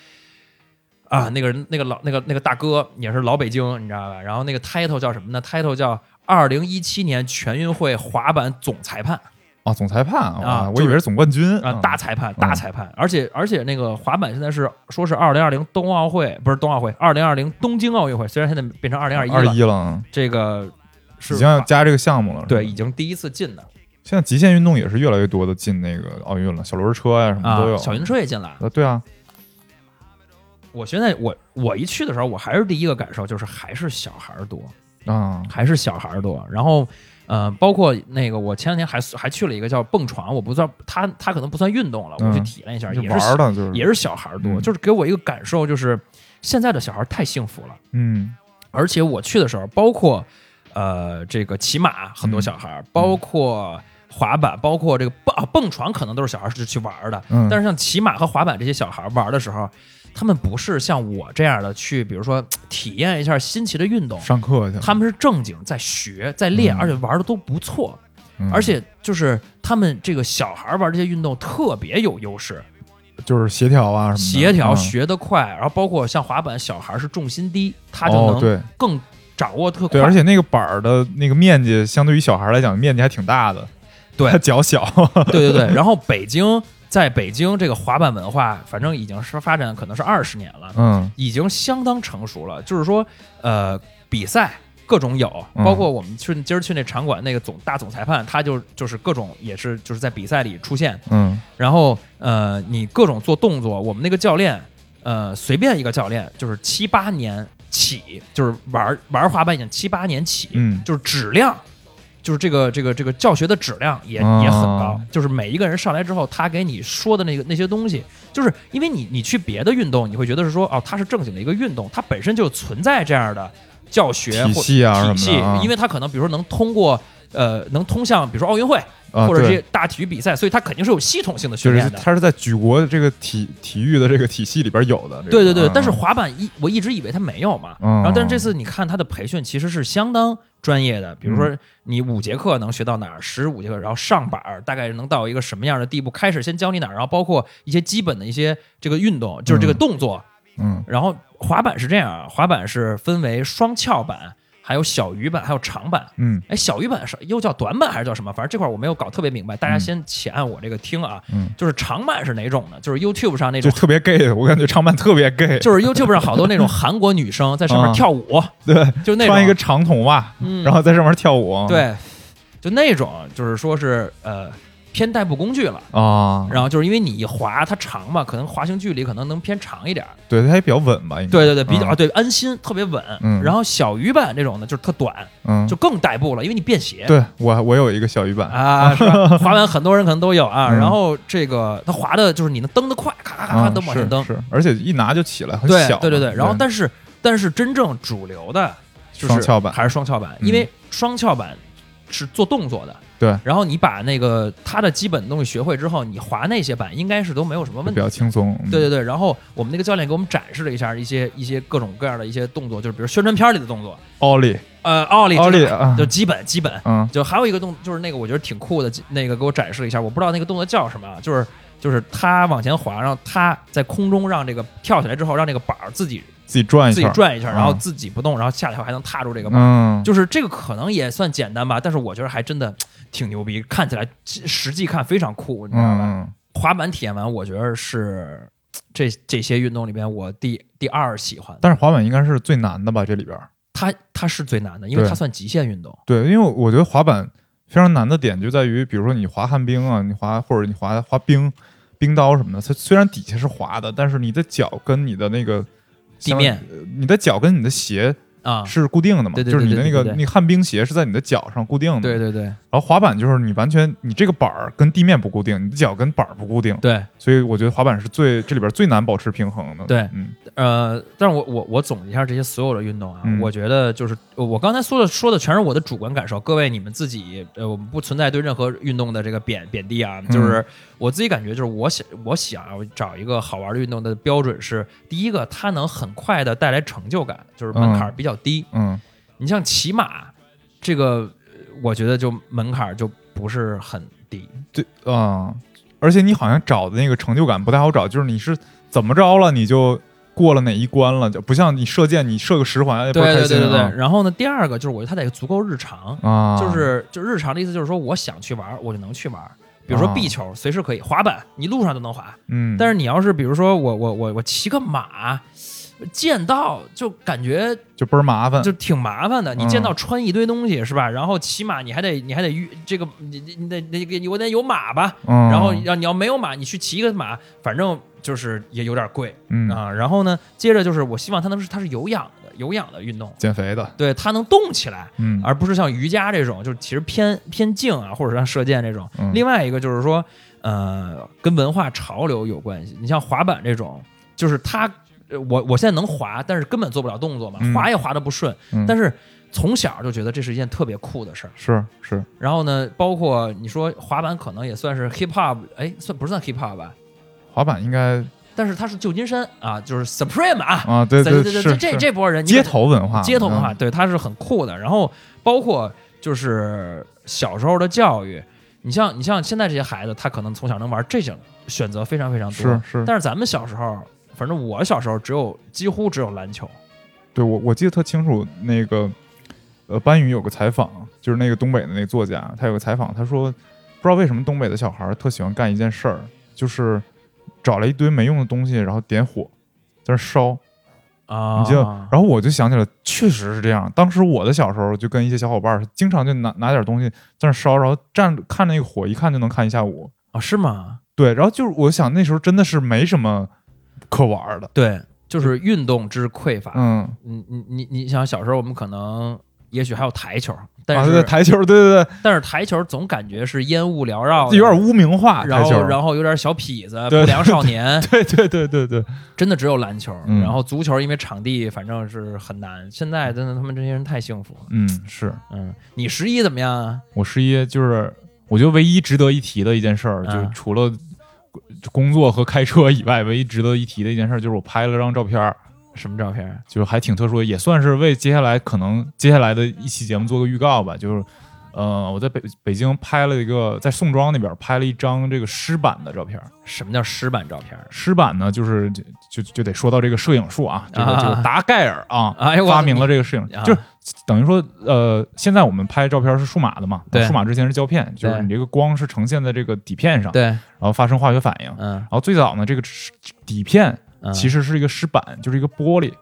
啊，那个人那个老那个那个大哥也是老北京，你知道吧？然后那个 title 叫什么呢？title 叫二零一七年全运会滑板总裁判啊，总裁判啊我以为是总冠军啊，大裁判，大裁判。而且而且那个滑板现在是说是二零二零冬奥会，不是冬奥会，二零二零东京奥运会，虽然现在变成二零二一二了，一了，这个是已经要加这个项目了。对，已经第一次进的现在极限运动也是越来越多的进那个奥运了，小轮车呀什么都有。啊，小云车也进来了。啊，对啊，我现在我我一去的时候，我还是第一个感受就是还是小孩儿多，啊，还是小孩儿多。然后，呃，包括那个我前两天还还去了一个叫蹦床，我不知道他他可能不算运动了，我去嗯体验一下，就也是玩的，就是也是小孩儿多，嗯就是给我一个感受就是现在的小孩儿太幸福了。嗯而且我去的时候，包括呃这个骑马很多嗯小孩儿，包括滑板，包括这个蹦啊蹦床，可能都是小孩儿是去玩儿的。嗯，但是像骑马和滑板这些小孩儿玩的时候，他们不是像我这样的去，比如说 体验一下新奇的运动，上课去，他们是正经在学、在练，嗯。而且玩的都不错。嗯。而且就是他们这个小孩玩这些运动特别有优势，就是协调啊什么，协调嗯。学得快，然后包括像滑板，小孩是重心低，他就能哦对。更掌握特快。对，而且那个板儿的那个面积，相对于小孩来讲，面积还挺大的。对。他脚小，对对对，然后北京在北京这个滑板文化，反正已经是发展可能是二十年了，嗯。已经相当成熟了。就是说，呃，比赛各种有，嗯。包括我们去今儿去那场馆那个总大总裁判，他就就是各种也是就是在比赛里出现，嗯。然后呃，你各种做动作，我们那个教练，呃，随便一个教练就是七八年起，就是玩玩滑板已经七八年起，嗯。就是质量，就是这个这个这个教学的质量也、哦也很高。就是每一个人上来之后，他给你说的那个那些东西，就是因为你你去别的运动，你会觉得是说哦，它是正经的一个运动，它本身就存在这样的教学体系啊体系因为它可能比如说能通过呃能通向比如说奥运会。啊或者这些大体育比赛，所以它肯定是有系统性的训练的。他是在举国这个体体育的这个体系里边有的。这个对对对，嗯但是滑板一我一直以为它没有嘛，嗯然后但是这次你看它的培训其实是相当专业的，比如嗯说你五节课能学到哪儿，十五节课，然后上板儿大概能到一个什么样的地步，开始先教你哪儿，然后包括一些基本的一些这个运动，就是这个嗯动作，嗯然后滑板是这样啊，滑板是分为双翘板。还有小鱼版，还有长版。嗯哎，小鱼版是又叫短版还是叫什么？反正这块儿我没有搞特别明白，大家嗯先且按我这个听啊。嗯，就是长版是哪种呢？就是 YouTube 上那种就特别 gay 的，我感觉长版特别 gay，就是 YouTube 上好多那种韩国女生 在上面啊跳舞，对，就那种穿一个长筒袜，嗯然后在上面跳舞，对，就那种就是说是呃偏代步工具了。啊，然后就是因为你一滑它长嘛，可能滑行距离可能能偏长一点儿。对，它也比较稳吧，应该，对对对，比较、嗯啊对安心，特别稳。嗯然后小鱼板这种呢，就是特短，嗯，就更代步了，因为你便携。对我我有一个小鱼板，啊，是吧？滑板很多人可能都有啊。嗯然后这个它滑的就是你能蹬得快，咔咔咔咔啊都往前蹬。是，是而且一拿就起来，很小对，对对对。然后但是但是真正主流的就是双翘板还是双翘板，嗯因为双翘板是做动作的。对。然后你把那个它的基本的东西学会之后，你滑那些板应该是都没有什么问题。比较。轻松。嗯。对对对，然后我们那个教练给我们展示了一下一些一些各种各样的一些动作，就是比如宣传片里的动作，奥利，呃，奥利，奥利就基本基本，嗯。就还有一个动，就是那个我觉得挺酷的，那个给我展示了一下，我不知道那个动作叫什么啊，就是就是他往前滑，然后他在空中让这个跳起来之后，让这个板儿自己自己转一下，自己转一下，然后嗯自己不动，然后下来以后还能踏住这个板儿。嗯，就是这个可能也算简单吧，但是我觉得还真的挺牛逼，看起来实际看非常酷，你知道吧？嗯滑板体验完，我觉得是这这些运动里边我第第二喜欢。但是滑板应该是最难的吧？这里边，它它是最难的，因为它算极限运动。对，因为我觉得滑板非常难的点就在于，比如说你滑旱冰啊，你滑或者你滑滑冰、冰刀什么的，它虽然底下是滑的，但是你的脚跟你的那个地面，呃你的脚跟你的鞋啊，是固定的嘛？对对就是你的那个那个旱冰鞋是在你的脚上固定的。对对对然后滑板就是你完全你这个板儿跟地面不固定，你的脚跟板儿不固定，对，所以我觉得滑板是最这里边最难保持平衡的。对嗯。呃，但是我我我总结一下这些所有的运动啊，嗯。我觉得就是呃我刚才说的说的全是我的主观感受，各位你们自己呃，我们不存在对任何运动的这个贬贬低啊，就是我自己感觉就是我想我想要找一个好玩的运动的标准是，第一个它能很快的带来成就感，就是门槛比较低。嗯。你像骑马这个，呃我觉得就门槛就不是很低。对啊、而且你好像找的那个成就感不太好找，就是你是怎么着了你就过了哪一关了，就不像你射箭，你射个十环也不对开心对对对对。啊然后呢，第二个就是我觉得它得足够日常。啊，就是就日常的意思，就是说我想去玩儿，我就能去玩儿。比如说啊壁球，随时可以；滑板，你路上都能滑。嗯，但是你要是比如说我我我我骑个马，剑道就感觉就倍儿麻烦，就挺麻烦的。你嗯剑道穿一堆东西是吧？然后骑马你还得你还得预这个你你你得那个我得有马吧？嗯，然后要你要没有马，你去骑一个马，反正就是也有点贵嗯啊。然后呢，接着就是我希望它能是它是有氧的有氧的运动，减肥的，对它能动起来。嗯而不是像瑜伽这种，就是其实偏偏静啊，或者像射箭这种。嗯另外一个就是说，呃，跟文化潮流有关系。你像滑板这种，就是它，呃我我现在能滑，但是根本做不了动作嘛，嗯滑也滑得不顺。嗯但是从小就觉得这是一件特别酷的事儿。是是然后呢，包括你说滑板可能也算是 hip hop，哎，算不算 hip hop 吧？滑板应该但是他是旧金山啊，就是 Supreme 啊，啊，对对对，这这这波人街头文化，街头文化，嗯对，他是很酷的。然后包括就是小时候的教育，你像你像现在这些孩子，他可能从小能玩这种选择非常非常多。是是，但是咱们小时候，反正我小时候只有几乎只有篮球。对我我记得特清楚，那个呃班宇有个采访，就是那个东北的那个作家，他有个采访，他说不知道为什么东北的小孩儿特喜欢干一件事儿，就是找了一堆没用的东西，然后点火在那烧。啊，你就，然后我就想起来，确实是这样。当时我的小时候就跟一些小伙伴儿，经常就拿拿点东西在那烧，然后站看那个火，一看就能看一下午。啊是吗？对，然后就是我想那时候真的是没什么可玩儿的。对，就是运动之匮乏。嗯，你你你你想小时候我们可能也许还有台球，啊，但是、对台球，对对对但是台球总感觉是烟雾缭绕有点污名化然后。然后有点小痞子、不良少年。对对对对对，真的只有篮球，嗯然后足球因为场地反正是很难。现在真的他们这些人太幸福了。嗯，是嗯，你十一怎么样啊？我十一就是我觉得唯一值得一提的一件事儿，啊就除了工作和开车以外，唯一值得一提的一件事儿，就是我拍了张照片儿，什么照片？就是还挺特殊的，也算是为接下来可能接下来的一期节目做个预告吧。就是，呃，我在北北京拍了一个，在宋庄那边拍了一张这个湿版的照片儿。什么叫湿版照片？湿版呢，就是就就就得说到这个摄影术啊，这个啊这个达盖尔啊，哎发明了这个摄影，啊就是等于说，呃，现在我们拍照片是数码的嘛，对数码之前是胶片，就是你这个光是呈现在这个底片上，对，然后发生化学反应。嗯然后最早呢，这个底片嗯，其实是一个湿板，就是一个玻璃，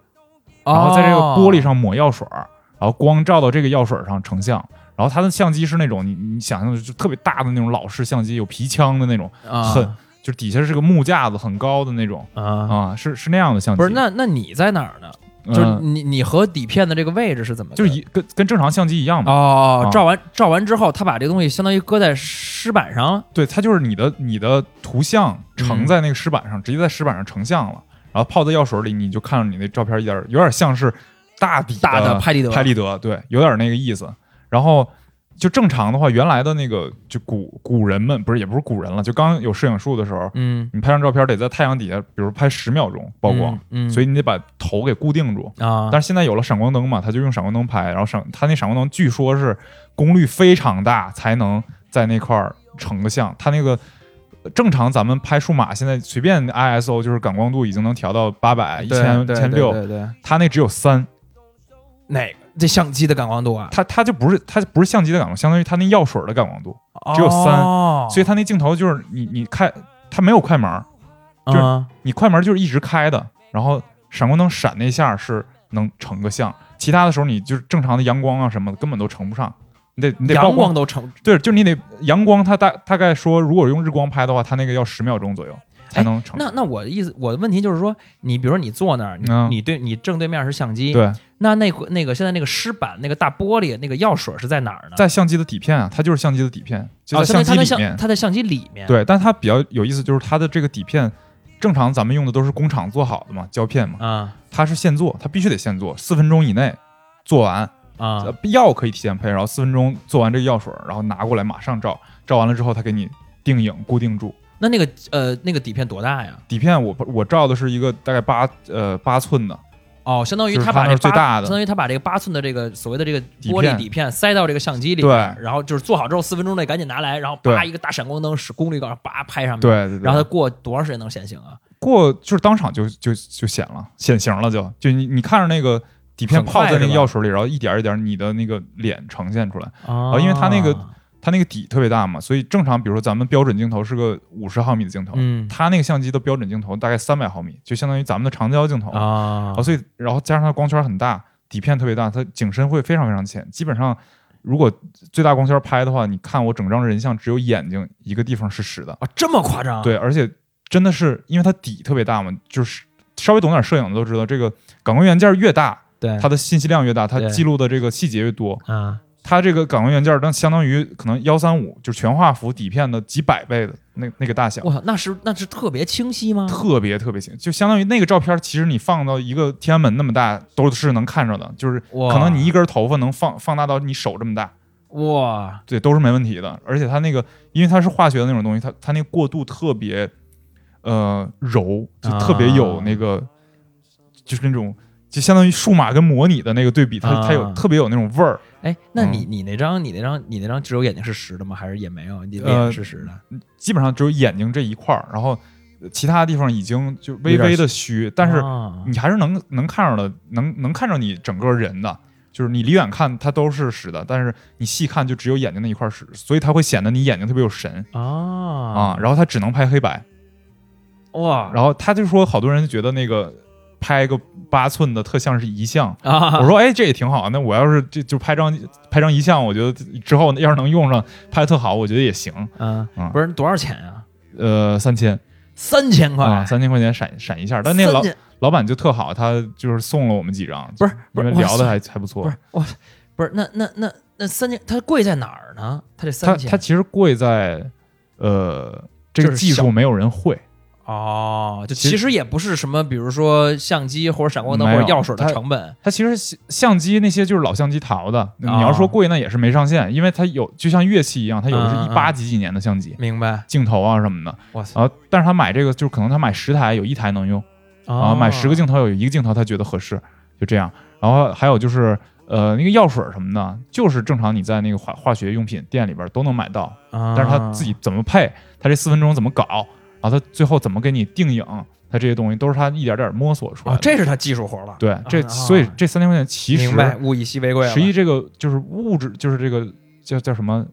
哦然后在这个玻璃上抹药水儿，然后光照到这个药水上成像。然后它的相机是那种你你想象的就特别大的那种老式相机，有皮枪的那种，啊很就是底下是个木架子，很高的那种啊，啊，是是那样的相机。不是那那你在哪儿呢？嗯就是你你和底片的这个位置是怎么？就是一跟跟正常相机一样嘛。啊，哦照完照完之后，他把这个东西相当于搁在湿板上。对，它就是你的你的图像呈在那个湿板上，直接在湿板上成像了，然后泡在药水里，你就看着你那照片一点有点像是大底大的拍立得拍立得，对，有点那个意思。然后就正常的话，原来的那个就古古人们不是也不是古人了，就刚有摄影术的时候，嗯，你拍张照片得在太阳底下，比如拍十秒钟曝光，嗯，嗯所以你得把头给固定住。啊，但是现在有了闪光灯嘛，他就用闪光灯拍，然后闪他那闪光灯据说是功率非常大，才能在那块儿成个像。他那个正常咱们拍数码，现在随便 ISO 就是感光度已经能调到八百、一对千、千六，对对对，他那只有三，哪个这相机的感光度啊？它它就不是它不是相机的感光，相当于它那药水的感光度，只有三哦所以它那镜头就是你你开它没有快门，就是啊你快门就是一直开的，然后闪光灯闪那下是能成个像，其他的时候你就是正常的阳光啊什么的根本都成不上，你得你得曝阳光光，都成对，就是你得阳光，它大大概说如果用日光拍的话，它那个要十秒钟左右才能成。那那我的意思，我的问题就是说，你比如说你坐那儿，你、嗯你对你正对面是相机，对，那那个那个现在那个湿板那个大玻璃那个药水是在哪儿呢？在相机的底片啊，它就是相机的底片，就哦，在相机里面。相它在相机里面，对，但它比较有意思，就是它的这个底片，正常咱们用的都是工厂做好的嘛，胶片嘛，啊。它是现做，它必须得现做，四分钟以内做完，啊。呃药可以提前配，然后四分钟做完这个药水，然后拿过来马上照，照完了之后它给你定影固定住。那那个呃那个底片多大呀？底片我我照的是一个大概八呃八寸的，哦，相当于就是它那把这八是最大的相当于他把这个八寸的这个所谓的这个玻璃底片塞到这个相机里然后就是做好之后四分钟内赶紧拿来，然后啪一个大闪光灯使功率高，叭拍上面，对对对，然后它过多长时间能显形啊？过就是当场就就就显了，显形了就就你你看着那个底片泡在那个药水里，然后一点一点你的那个脸呈现出来。啊因为它那个它那个底特别大嘛，所以正常比如说咱们标准镜头是个五十毫米的镜头，嗯。它那个相机的标准镜头大概三百毫米，就相当于咱们的长焦镜头。啊。啊，所以然后加上它光圈很大，底片特别大，它景深会非常非常浅。基本上，如果最大光圈拍的话，你看我整张人像只有眼睛一个地方是实的，啊这么夸张？对，而且真的是因为它底特别大嘛，就是稍微懂点摄影的都知道，这个感光元件越大，对。它的信息量越大，它记录的这个细节越多。啊它这个感光元件当相当于可能幺三五，就是全画幅底片的几百倍的那那个大小。哇，那是那是特别清晰吗？特别特别清，就相当于那个照片，其实你放到一个天安门那么大，都是能看着的。就是可能你一根头发能放放大到你手这么大，哇对，都是没问题的。而且它那个，因为它是化学的那种东西，它它那个过渡特别呃柔，就特别有那个，就是那种就相当于数码跟模拟的那个对比，它它有啊特别有那种味儿。哎，那嗯你你那张你那张你那张只有眼睛是实的吗？还是也没有？你呃脸是实的？基本上只有眼睛这一块儿，然后其他地方已经就微微的虚，但是啊你还是能能看着的，能能看着你整个人的，就是你离远看它都是实的，但是你细看就只有眼睛那一块实，所以它会显得你眼睛特别有神啊啊。然后它只能拍黑白，哇然后他就说好多人觉得那个拍个八寸的特像是遗像。啊！我说，哎，这也挺好。那我要是就就拍张拍张遗像，我觉得之后要是能用上拍的特好，我觉得也行。嗯嗯，不是多少钱呀？呃，三千三千块，啊，三千块钱闪闪一下。但那个老老板就特好，他就是送了我们几张，不是不是聊的还还不错不。是我不是那那那那三千，它贵在哪儿呢？它这三千，它其实贵在呃这个技术没有人会，哦，就其实也不是什么，比如说相机或者闪光灯或者药水的成本它其实相相机那些就是老相机淘的。你哦要说贵，那也是没上限，因为它有就像乐器一样，它有的是一八几几年的相机，明白？镜头啊什么的。哇塞然后，但是他买这个，就是可能他买十台有一台能用啊，哦买十个镜头有一个镜头他觉得合适，就这样。然后还有就是呃那个药水什么的，就是正常你在那个化化学用品店里边都能买到，啊但是他自己怎么配，他这四分钟怎么搞，然后他最后怎么给你定影，他这些东西都是他一点点摸索出来哦的。，这是他技术活了。对这，啊所以这三千块钱其实明白，物以稀为贵了。实际这个就是物质，就是这个叫叫什么？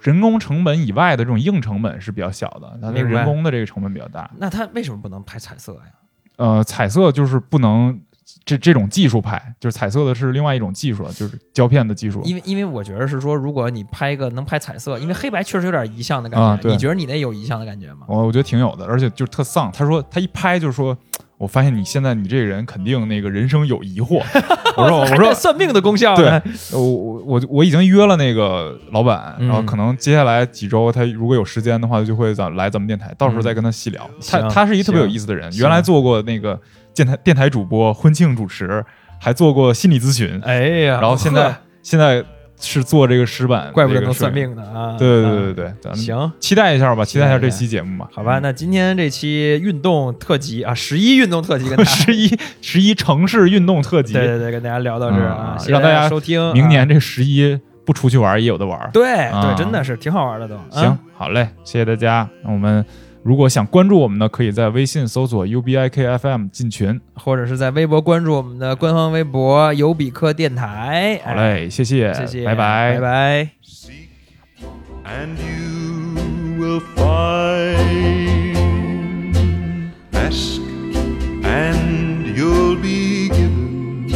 人工成本以外的这种硬成本是比较小的，它的人工的这个成本比较大。那他为什么不能拍彩色呀？呃，彩色就是不能这这种技术拍，就是彩色的是另外一种技术，就是胶片的技术。因为因为我觉得是说，如果你拍一个能拍彩色，因为黑白确实有点遗像的感觉。啊对你觉得你那有遗像的感觉吗？我我觉得挺有的，而且就是特丧。他说他一拍就是说，我发现你现在你这个人肯定那个人生有疑惑。我说我说算命的功效对。我我我我已经约了那个老板，嗯然后可能接下来几周他如果有时间的话，就会咱来咱们电台，到时候再跟他细聊。他他是一特别有意思的人，原来做过那个电台电台主播、婚庆主持，还做过心理咨询，哎呀然后现在现在是做这个石板，怪不得能算。命的啊！对对对啊对对，咱们行，期待一下吧，期待一下这期节目吧。好吧，那今天这期运动特辑啊，十一运动特辑跟大家 十一十一城市运动特辑，对对对，跟大家聊到这儿啊，嗯谢谢让大家收听。啊明年这十一不出去玩也有的玩。对啊对，真的是挺好玩的都。行啊，，好嘞，谢谢大家。那我们如果想关注我们呢，可以在微信搜索 UBIKFM 进群。或者是在微博关注我们的官方微博“尤比克电台”。好嘞，谢谢，哎，谢谢，拜拜，拜拜。and you will find. Ask, and you'll be given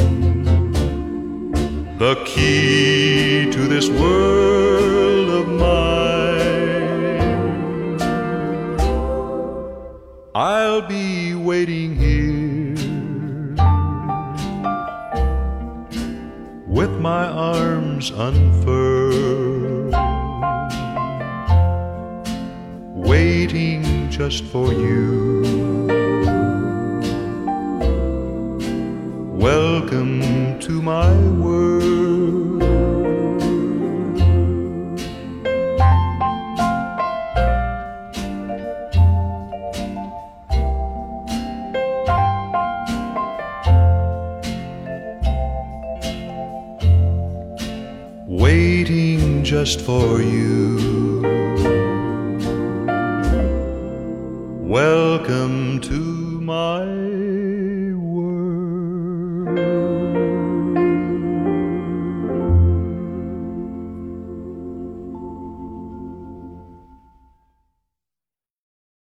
the key to this world of mine. I'll be waiting here with my arms unfurled, waiting just for you. Welcome to my world. just for you. Welcome to my